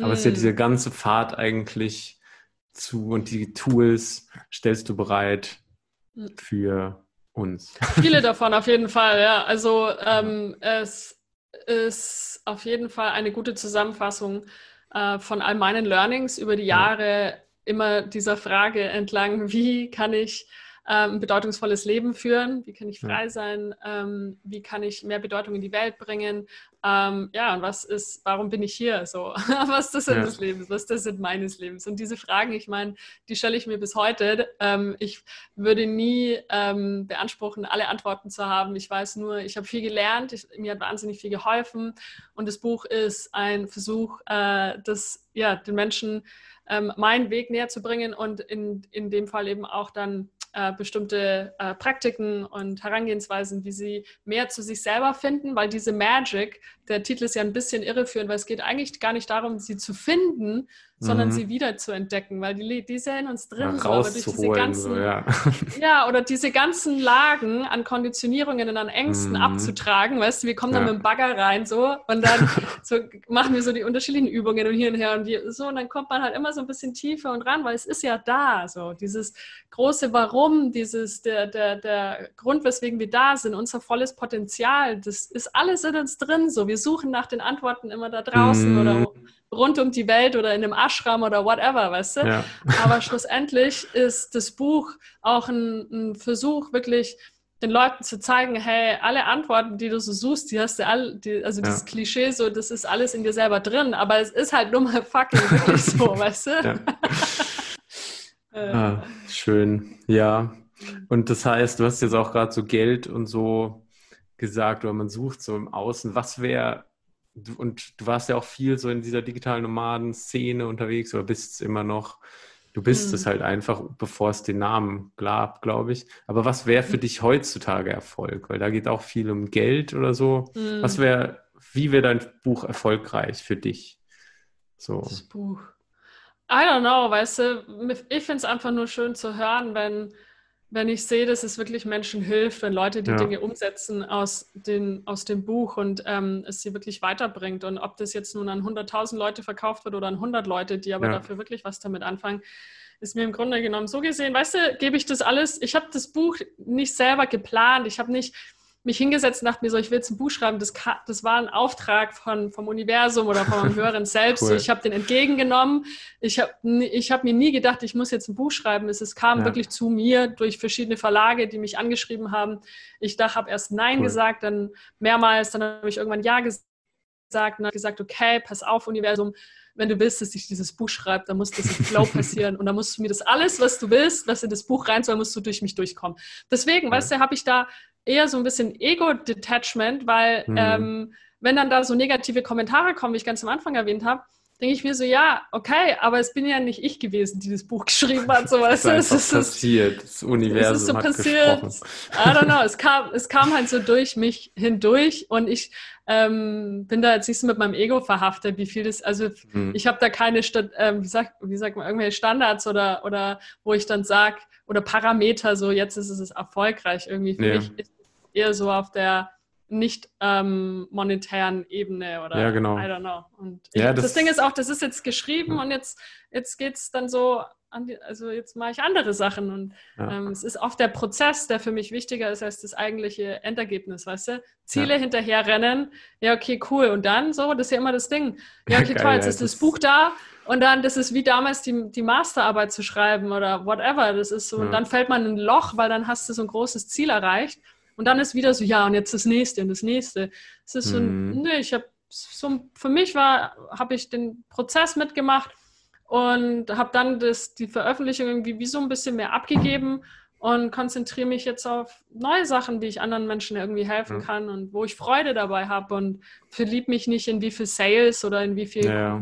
Aber es ist ja diese mm. ganze Fahrt eigentlich zu und die Tools stellst du bereit mm. für uns. Viele davon auf jeden Fall, ja. Also ähm, es ist auf jeden Fall eine gute Zusammenfassung äh, von all meinen Learnings über die Jahre, ja. immer dieser Frage entlang, wie kann ich ein bedeutungsvolles Leben führen, wie kann ich frei sein, ähm, wie kann ich mehr Bedeutung in die Welt bringen, ähm, ja, und was ist, warum bin ich hier? So, was ist das Sinn ja. des Lebens? Was ist das Sinn meines Lebens? Und diese Fragen, ich meine, die stelle ich mir bis heute. Ähm, ich würde nie ähm, beanspruchen, alle Antworten zu haben. Ich weiß nur, ich habe viel gelernt, ich, mir hat wahnsinnig viel geholfen. Und das Buch ist ein Versuch, äh, das, ja, den Menschen ähm, meinen Weg näher zu bringen und in, in dem Fall eben auch dann äh, bestimmte äh, Praktiken und Herangehensweisen, wie sie mehr zu sich selber finden, weil diese Magic, der Titel ist ja ein bisschen irreführend, weil es geht eigentlich gar nicht darum, sie zu finden, sondern mhm. sie wieder zu entdecken, weil die, die sind in uns drin, ja, so, aber durch diese ganzen, so, ja. ja. oder diese ganzen Lagen an Konditionierungen und an Ängsten mhm. abzutragen, weißt du, wir kommen dann mit dem Bagger rein so und dann so machen wir so die unterschiedlichen Übungen und hier und her und die, so und dann kommt man halt immer so ein bisschen tiefer und ran, weil es ist ja da, so dieses große Warum, dieses der der der Grund, weswegen wir da sind, unser volles Potenzial, das ist alles in uns drin, so wir suchen nach den Antworten immer da draußen mhm. oder rund um die Welt oder in einem Ashram oder whatever, weißt du? Ja. Aber schlussendlich ist das Buch auch ein, ein, Versuch, wirklich den Leuten zu zeigen, hey, alle Antworten, die du so suchst, die hast du all, die, also ja. dieses Klischee so, das ist alles in dir selber drin, aber es ist halt nur mal fucking wirklich so, weißt du? Ja. Äh. ah, schön, ja. Und das heißt, du hast jetzt auch gerade so Geld und so gesagt, oder man sucht so im Außen, was wäre und du warst ja auch viel so in dieser digitalen Nomaden-Szene unterwegs oder bist immer noch. Du bist mhm. es halt einfach, bevor es den Namen gab, glaube ich. Aber was wäre für mhm. dich heutzutage Erfolg? Weil da geht auch viel um Geld oder so. Mhm. Was wäre, wie wäre dein Buch erfolgreich für dich? So. Das Buch. I don't know, weißt du, ich finde es einfach nur schön zu hören, wenn wenn ich sehe, dass es wirklich Menschen hilft, wenn Leute die ja. Dinge umsetzen aus, den, aus dem Buch und ähm, es sie wirklich weiterbringt. Und ob das jetzt nun an 100.000 Leute verkauft wird oder an 100 Leute, die aber ja. dafür wirklich was damit anfangen, ist mir im Grunde genommen so gesehen, weißt du, gebe ich das alles, ich habe das Buch nicht selber geplant, ich habe nicht mich hingesetzt und dachte mir so, ich will jetzt ein Buch schreiben. Das, das war ein Auftrag von, vom Universum oder vom höheren Selbst. Cool. Ich habe den entgegengenommen. Ich habe ich hab mir nie gedacht, ich muss jetzt ein Buch schreiben. Es, es kam ja. wirklich zu mir durch verschiedene Verlage, die mich angeschrieben haben. Ich habe erst Nein cool. gesagt, dann mehrmals, dann habe ich irgendwann Ja gesagt und habe gesagt, okay, pass auf, Universum, wenn du willst, dass ich dieses Buch schreibe, dann muss das im Flow passieren und dann musst du mir das alles, was du willst, was in das Buch rein soll, musst du durch mich durchkommen. Deswegen, ja. weißt du, habe ich da eher so ein bisschen Ego-Detachment, weil mhm. ähm, wenn dann da so negative Kommentare kommen, wie ich ganz am Anfang erwähnt habe, denke ich mir so, ja, okay, aber es bin ja nicht ich gewesen, die das Buch geschrieben hat. So, weißt es ist passiert, das Universum es ist so hat passiert. Gesprochen. I don't know, es kam, es kam halt so durch mich hindurch und ich ähm, bin da jetzt nicht so mit meinem Ego verhaftet, wie viel das, also mhm. ich habe da keine, ähm, wie, sagt, wie sagt man, irgendwelche Standards oder, oder wo ich dann sage, oder Parameter, so jetzt ist es erfolgreich irgendwie. Für ja. mich eher so auf der nicht ähm, monetären Ebene oder ja, genau. I don't know. Und ich, ja, das, das, Ding ist auch, das ist jetzt geschrieben ja. und jetzt, jetzt geht es dann so die, also jetzt mache ich andere Sachen. Und ja. ähm, es ist oft der Prozess, der für mich wichtiger ist als das eigentliche Endergebnis, weißt du? Ziele ja. hinterherrennen, ja, okay, cool. Und dann so, das ist ja immer das Ding. Ja, okay, toll, jetzt ist das Buch da und dann, das ist wie damals die, die Masterarbeit zu schreiben oder whatever. Das ist so, und dann fällt man in ein Loch, weil dann hast du so ein großes Ziel erreicht. Und dann ist wieder so, ja, und jetzt das nächste und das nächste. Es ist so, mhm. nö, ich habe so, für mich war, habe ich den Prozess mitgemacht und habe dann das, die Veröffentlichung irgendwie wie so ein bisschen mehr abgegeben und konzentriere mich jetzt auf neue Sachen, wie ich anderen Menschen irgendwie helfen ja. kann und wo ich Freude dabei habe und verlieb mich nicht in wie viel Sales oder in wie viel ja.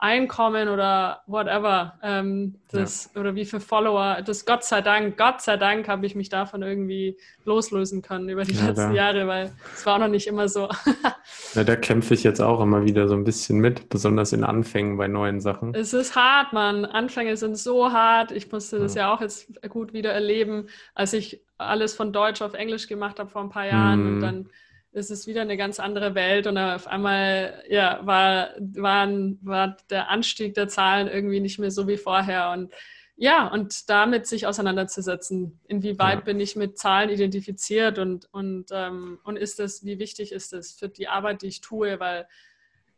Einkommen oder whatever, ähm, das, ja. oder wie viele Follower, das Gott sei Dank, Gott sei Dank habe ich mich davon irgendwie loslösen können über die ja, letzten da. Jahre, weil es war noch nicht immer so. ja, da kämpfe ich jetzt auch immer wieder so ein bisschen mit, besonders in Anfängen bei neuen Sachen. Es ist hart, Mann. Anfänge sind so hart. Ich musste das ja auch jetzt gut wieder erleben, als ich alles von Deutsch auf Englisch gemacht habe vor ein paar Jahren mhm. und dann es ist wieder eine ganz andere Welt und auf einmal ja, war, waren, war der Anstieg der Zahlen irgendwie nicht mehr so wie vorher und ja, und damit sich auseinanderzusetzen. Inwieweit ja. bin ich mit Zahlen identifiziert und, und, ähm, und ist das, wie wichtig ist es für die Arbeit, die ich tue? Weil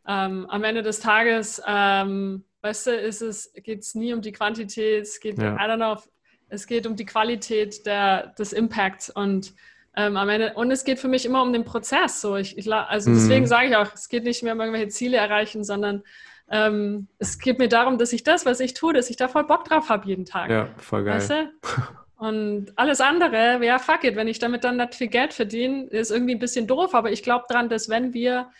ähm, am Ende des Tages, ähm, weißt du, ist es, geht es nie um die Quantität, es geht, ja. I don't know, es geht um die Qualität der, des Impacts und ähm, am Ende, und es geht für mich immer um den Prozess. So. Ich, ich also mhm. deswegen sage ich auch, es geht nicht mehr um irgendwelche Ziele erreichen, sondern ähm, es geht mir darum, dass ich das, was ich tue, dass ich da voll Bock drauf habe jeden Tag. Ja, voll geil. Weißt du? Und alles andere, ja, fuck it, wenn ich damit dann nicht viel Geld verdiene, ist irgendwie ein bisschen doof, aber ich glaube daran, dass wenn wir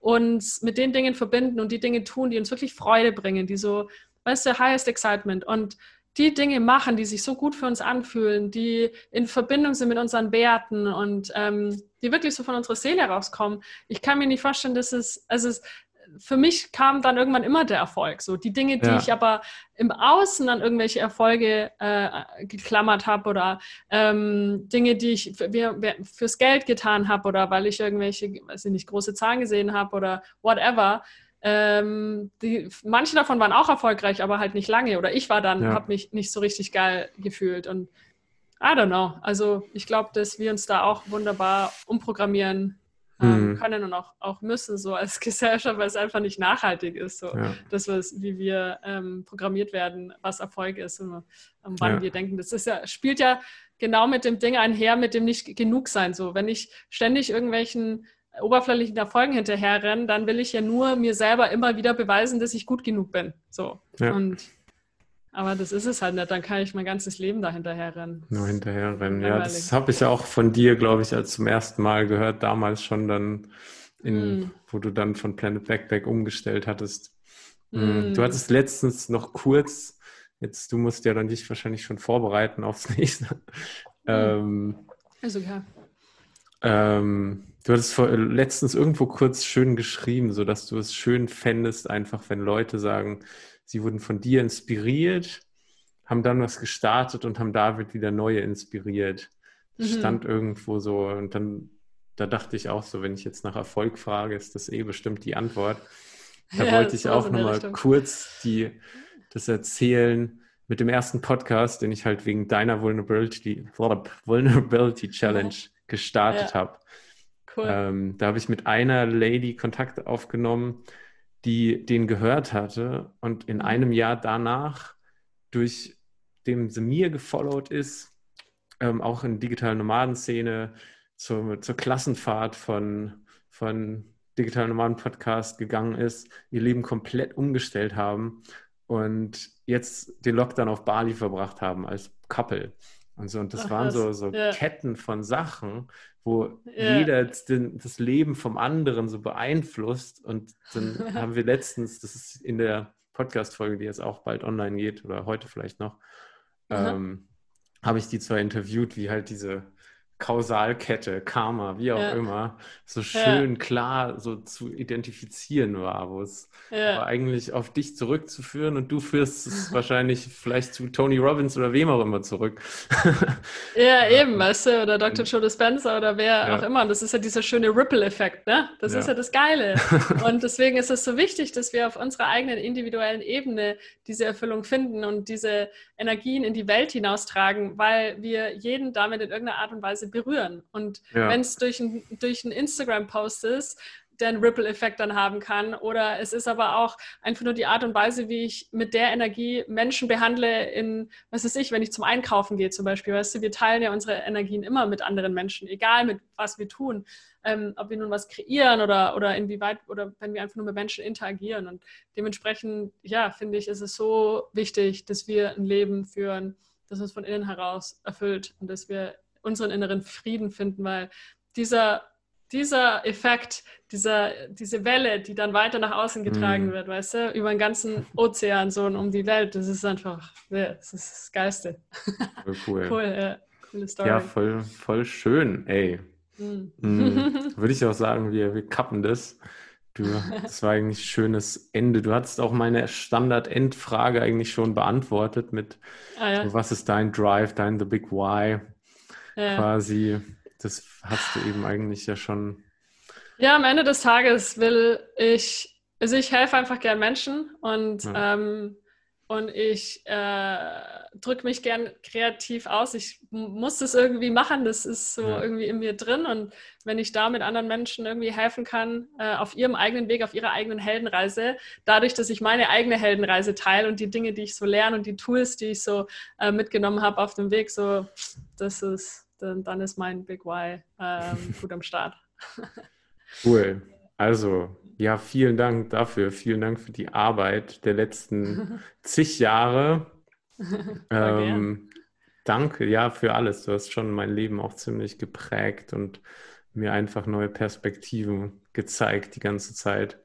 uns mit den Dingen verbinden und die Dinge tun, die uns wirklich Freude bringen, die so, weißt du, highest excitement und die Dinge machen, die sich so gut für uns anfühlen, die in Verbindung sind mit unseren Werten und ähm, die wirklich so von unserer Seele rauskommen. Ich kann mir nicht vorstellen, dass es, also es, für mich kam dann irgendwann immer der Erfolg. So die Dinge, die ja. ich aber im Außen an irgendwelche Erfolge äh, geklammert habe oder ähm, Dinge, die ich für, fürs Geld getan habe oder weil ich irgendwelche, weiß ich nicht, große Zahlen gesehen habe oder whatever, ähm, die, manche davon waren auch erfolgreich, aber halt nicht lange. Oder ich war dann, ja. habe mich nicht so richtig geil gefühlt. Und I don't know. Also ich glaube, dass wir uns da auch wunderbar umprogrammieren ähm, mhm. können und auch, auch müssen, so als Gesellschaft, weil es einfach nicht nachhaltig ist. So. Ja. Das, was, wie wir ähm, programmiert werden, was Erfolg ist und wann ja. wir denken. Das ist ja, spielt ja genau mit dem Ding einher, mit dem nicht genug sein. So, wenn ich ständig irgendwelchen oberflächlichen Erfolgen hinterherrennen, dann will ich ja nur mir selber immer wieder beweisen, dass ich gut genug bin. So. Ja. Und aber das ist es halt nicht, dann kann ich mein ganzes Leben da hinterherrennen. Nur hinterherrennen, ja. Das habe ich ja auch von dir, glaube ich, als zum ersten Mal gehört, damals schon dann, in, mm. wo du dann von Planet Backpack umgestellt hattest. Mm. Du hattest letztens noch kurz, jetzt du musst ja dann dich wahrscheinlich schon vorbereiten aufs nächste. Mm. Ähm, ist okay. Ähm, Du hattest vor, letztens irgendwo kurz schön geschrieben, so dass du es schön fändest, einfach wenn Leute sagen, sie wurden von dir inspiriert, haben dann was gestartet und haben David wieder neue inspiriert. Mhm. Stand irgendwo so und dann, da dachte ich auch so, wenn ich jetzt nach Erfolg frage, ist das eh bestimmt die Antwort. Da ja, wollte ich auch nochmal kurz die, das erzählen mit dem ersten Podcast, den ich halt wegen deiner Vulnerability, Vulnerability Challenge gestartet ja. habe. Cool. Ähm, da habe ich mit einer Lady Kontakt aufgenommen, die den gehört hatte und in mhm. einem Jahr danach durch dem sie mir gefollowt ist, ähm, auch in digitalen Nomadenszene zur, zur Klassenfahrt von, von Digital Nomaden Podcast gegangen ist, ihr Leben komplett umgestellt haben und jetzt den Lockdown auf Bali verbracht haben als Couple. Und so, und das Ach, waren so, so ja. Ketten von Sachen, wo ja. jeder den, das Leben vom anderen so beeinflusst. Und dann haben wir letztens, das ist in der Podcast-Folge, die jetzt auch bald online geht oder heute vielleicht noch, ähm, habe ich die zwar interviewt, wie halt diese Kausalkette, Karma, wie auch ja. immer, so schön ja. klar so zu identifizieren war, wo es ja. eigentlich auf dich zurückzuführen und du führst es wahrscheinlich vielleicht zu Tony Robbins oder wem auch immer zurück. ja, eben, weißt du, oder Dr. Joe Dispenza oder wer auch immer. Und das ist ja dieser schöne Ripple-Effekt, ne? Das ist ja das Geile. und deswegen ist es so wichtig, dass wir auf unserer eigenen individuellen Ebene diese Erfüllung finden und diese Energien in die Welt hinaustragen, weil wir jeden damit in irgendeiner Art und Weise berühren. Und ja. wenn es durch, ein, durch einen Instagram-Post ist, der einen Ripple-Effekt dann haben kann. Oder es ist aber auch einfach nur die Art und Weise, wie ich mit der Energie Menschen behandle in, was weiß ich, wenn ich zum Einkaufen gehe zum Beispiel. Weißt du, wir teilen ja unsere Energien immer mit anderen Menschen, egal mit was wir tun. Ähm, ob wir nun was kreieren oder, oder inwieweit, oder wenn wir einfach nur mit Menschen interagieren. Und dementsprechend, ja, finde ich, ist es so wichtig, dass wir ein Leben führen, das uns von innen heraus erfüllt und dass wir unseren inneren Frieden finden, weil dieser, dieser Effekt, dieser, diese Welle, die dann weiter nach außen getragen mm. wird, weißt du, über den ganzen Ozean so und um die Welt, das ist einfach, ja, das ist das Geiste. Voll cool. cool, ja. Coole Story. Ja, voll, voll schön, ey. Mm. Mm. Würde ich auch sagen, wir, wir kappen das. Du, das war eigentlich ein schönes Ende. Du hattest auch meine Standard-Endfrage eigentlich schon beantwortet mit, ah, ja. so, was ist dein Drive, dein The Big Why? Ja. quasi. Das hast du eben eigentlich ja schon. Ja, am Ende des Tages will ich, also ich helfe einfach gern Menschen und, ja. ähm, und ich äh, drücke mich gern kreativ aus. Ich muss das irgendwie machen, das ist so ja. irgendwie in mir drin. Und wenn ich da mit anderen Menschen irgendwie helfen kann, äh, auf ihrem eigenen Weg, auf ihrer eigenen Heldenreise, dadurch, dass ich meine eigene Heldenreise teile und die Dinge, die ich so lerne und die Tools, die ich so äh, mitgenommen habe auf dem Weg, so, das ist dann, dann ist mein Big Why ähm, gut am Start. Cool. Also, ja, vielen Dank dafür. Vielen Dank für die Arbeit der letzten zig Jahre. ähm, danke, ja, für alles. Du hast schon mein Leben auch ziemlich geprägt und mir einfach neue Perspektiven gezeigt die ganze Zeit.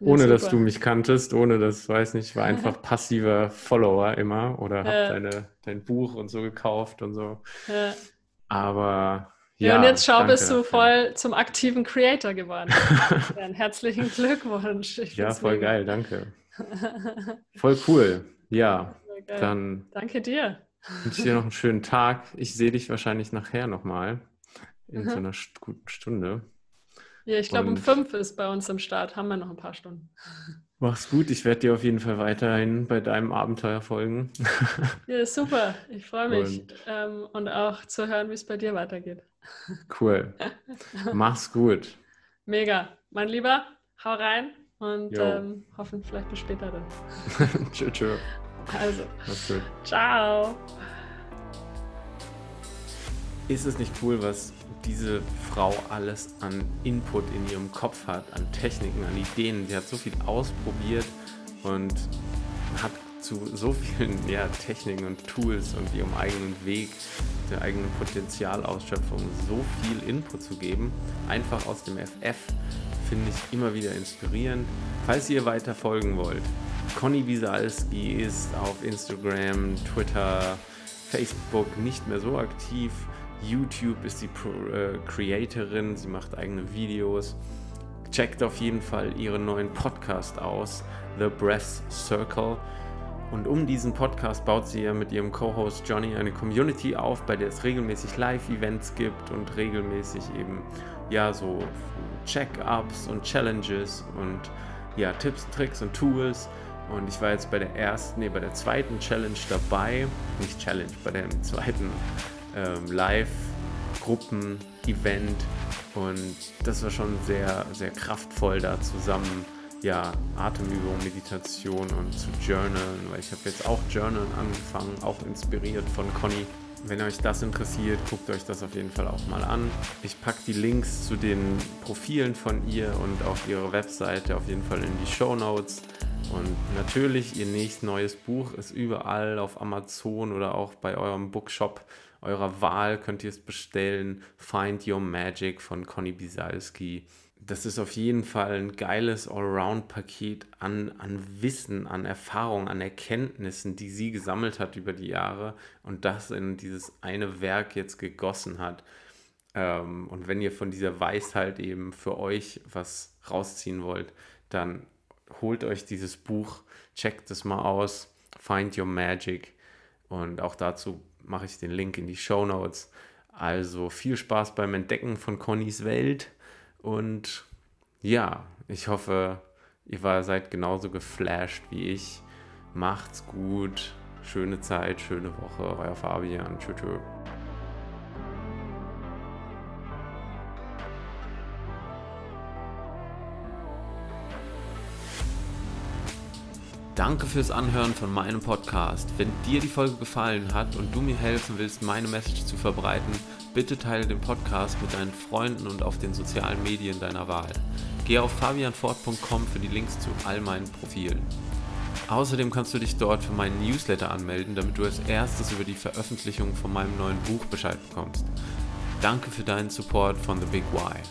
Ohne ja, dass du mich kanntest, ohne das, weiß nicht, ich war einfach passiver Follower immer oder habe ja. deine, dein Buch und so gekauft und so. Ja. Aber ja. ja und jetzt schau, bist du voll zum aktiven Creator geworden. ja, herzlichen Glückwunsch. Ich ja, voll mega. geil, danke. Voll cool. Ja, dann. Danke dir. Wünsche dir noch einen schönen Tag. Ich sehe dich wahrscheinlich nachher nochmal in mhm. so einer guten Stunde. Ja, ich glaube, um fünf ist bei uns im Start. Haben wir noch ein paar Stunden. Mach's gut, ich werde dir auf jeden Fall weiterhin bei deinem Abenteuer folgen. Ja, super, ich freue mich. Und, ähm, und auch zu hören, wie es bei dir weitergeht. Cool. Mach's gut. Mega. Mein Lieber, hau rein und ähm, hoffen vielleicht bis später dann. tschö, tschö. Also, Mach's gut. ciao. Ist es nicht cool, was diese Frau alles an Input in ihrem Kopf hat, an Techniken, an Ideen. Sie hat so viel ausprobiert und hat zu so vielen ja, Techniken und Tools und ihrem eigenen Weg, der eigenen Potenzialausschöpfung so viel Input zu geben. Einfach aus dem FF finde ich immer wieder inspirierend. Falls ihr weiter folgen wollt, Conny Wiesalski ist auf Instagram, Twitter, Facebook nicht mehr so aktiv. YouTube ist die Pro äh, Creatorin, sie macht eigene Videos. Checkt auf jeden Fall ihren neuen Podcast aus, The Breath Circle. Und um diesen Podcast baut sie ja mit ihrem Co-Host Johnny eine Community auf, bei der es regelmäßig Live-Events gibt und regelmäßig eben ja so Check-ups und Challenges und ja Tipps, Tricks und Tools. Und ich war jetzt bei der ersten, nee, bei der zweiten Challenge dabei, nicht Challenge, bei dem zweiten ähm, Live-Gruppen-Event und das war schon sehr, sehr kraftvoll da zusammen. Ja, Atemübung, Meditation und zu Journalen, weil ich habe jetzt auch Journalen angefangen, auch inspiriert von Conny. Wenn euch das interessiert, guckt euch das auf jeden Fall auch mal an. Ich packe die Links zu den Profilen von ihr und auch ihre Webseite auf jeden Fall in die Show Notes. Und natürlich, ihr nächstes neues Buch ist überall auf Amazon oder auch bei eurem Bookshop eurer Wahl könnt ihr es bestellen. Find Your Magic von Conny Bisalski. Das ist auf jeden Fall ein geiles Allround-Paket an, an Wissen, an Erfahrung, an Erkenntnissen, die sie gesammelt hat über die Jahre und das in dieses eine Werk jetzt gegossen hat. Ähm, und wenn ihr von dieser Weisheit eben für euch was rausziehen wollt, dann holt euch dieses Buch, checkt es mal aus, Find Your Magic. Und auch dazu mache ich den Link in die Show Notes. Also viel Spaß beim Entdecken von Connys Welt. Und ja, ich hoffe, ihr seid genauso geflasht wie ich. Macht's gut. Schöne Zeit, schöne Woche. Euer Fabian. Tschüss. Danke fürs Anhören von meinem Podcast. Wenn dir die Folge gefallen hat und du mir helfen willst, meine Message zu verbreiten, bitte teile den Podcast mit deinen Freunden und auf den sozialen Medien deiner Wahl. Geh auf fabianfort.com für die Links zu all meinen Profilen. Außerdem kannst du dich dort für meinen Newsletter anmelden, damit du als erstes über die Veröffentlichung von meinem neuen Buch Bescheid bekommst. Danke für deinen Support von The Big Why.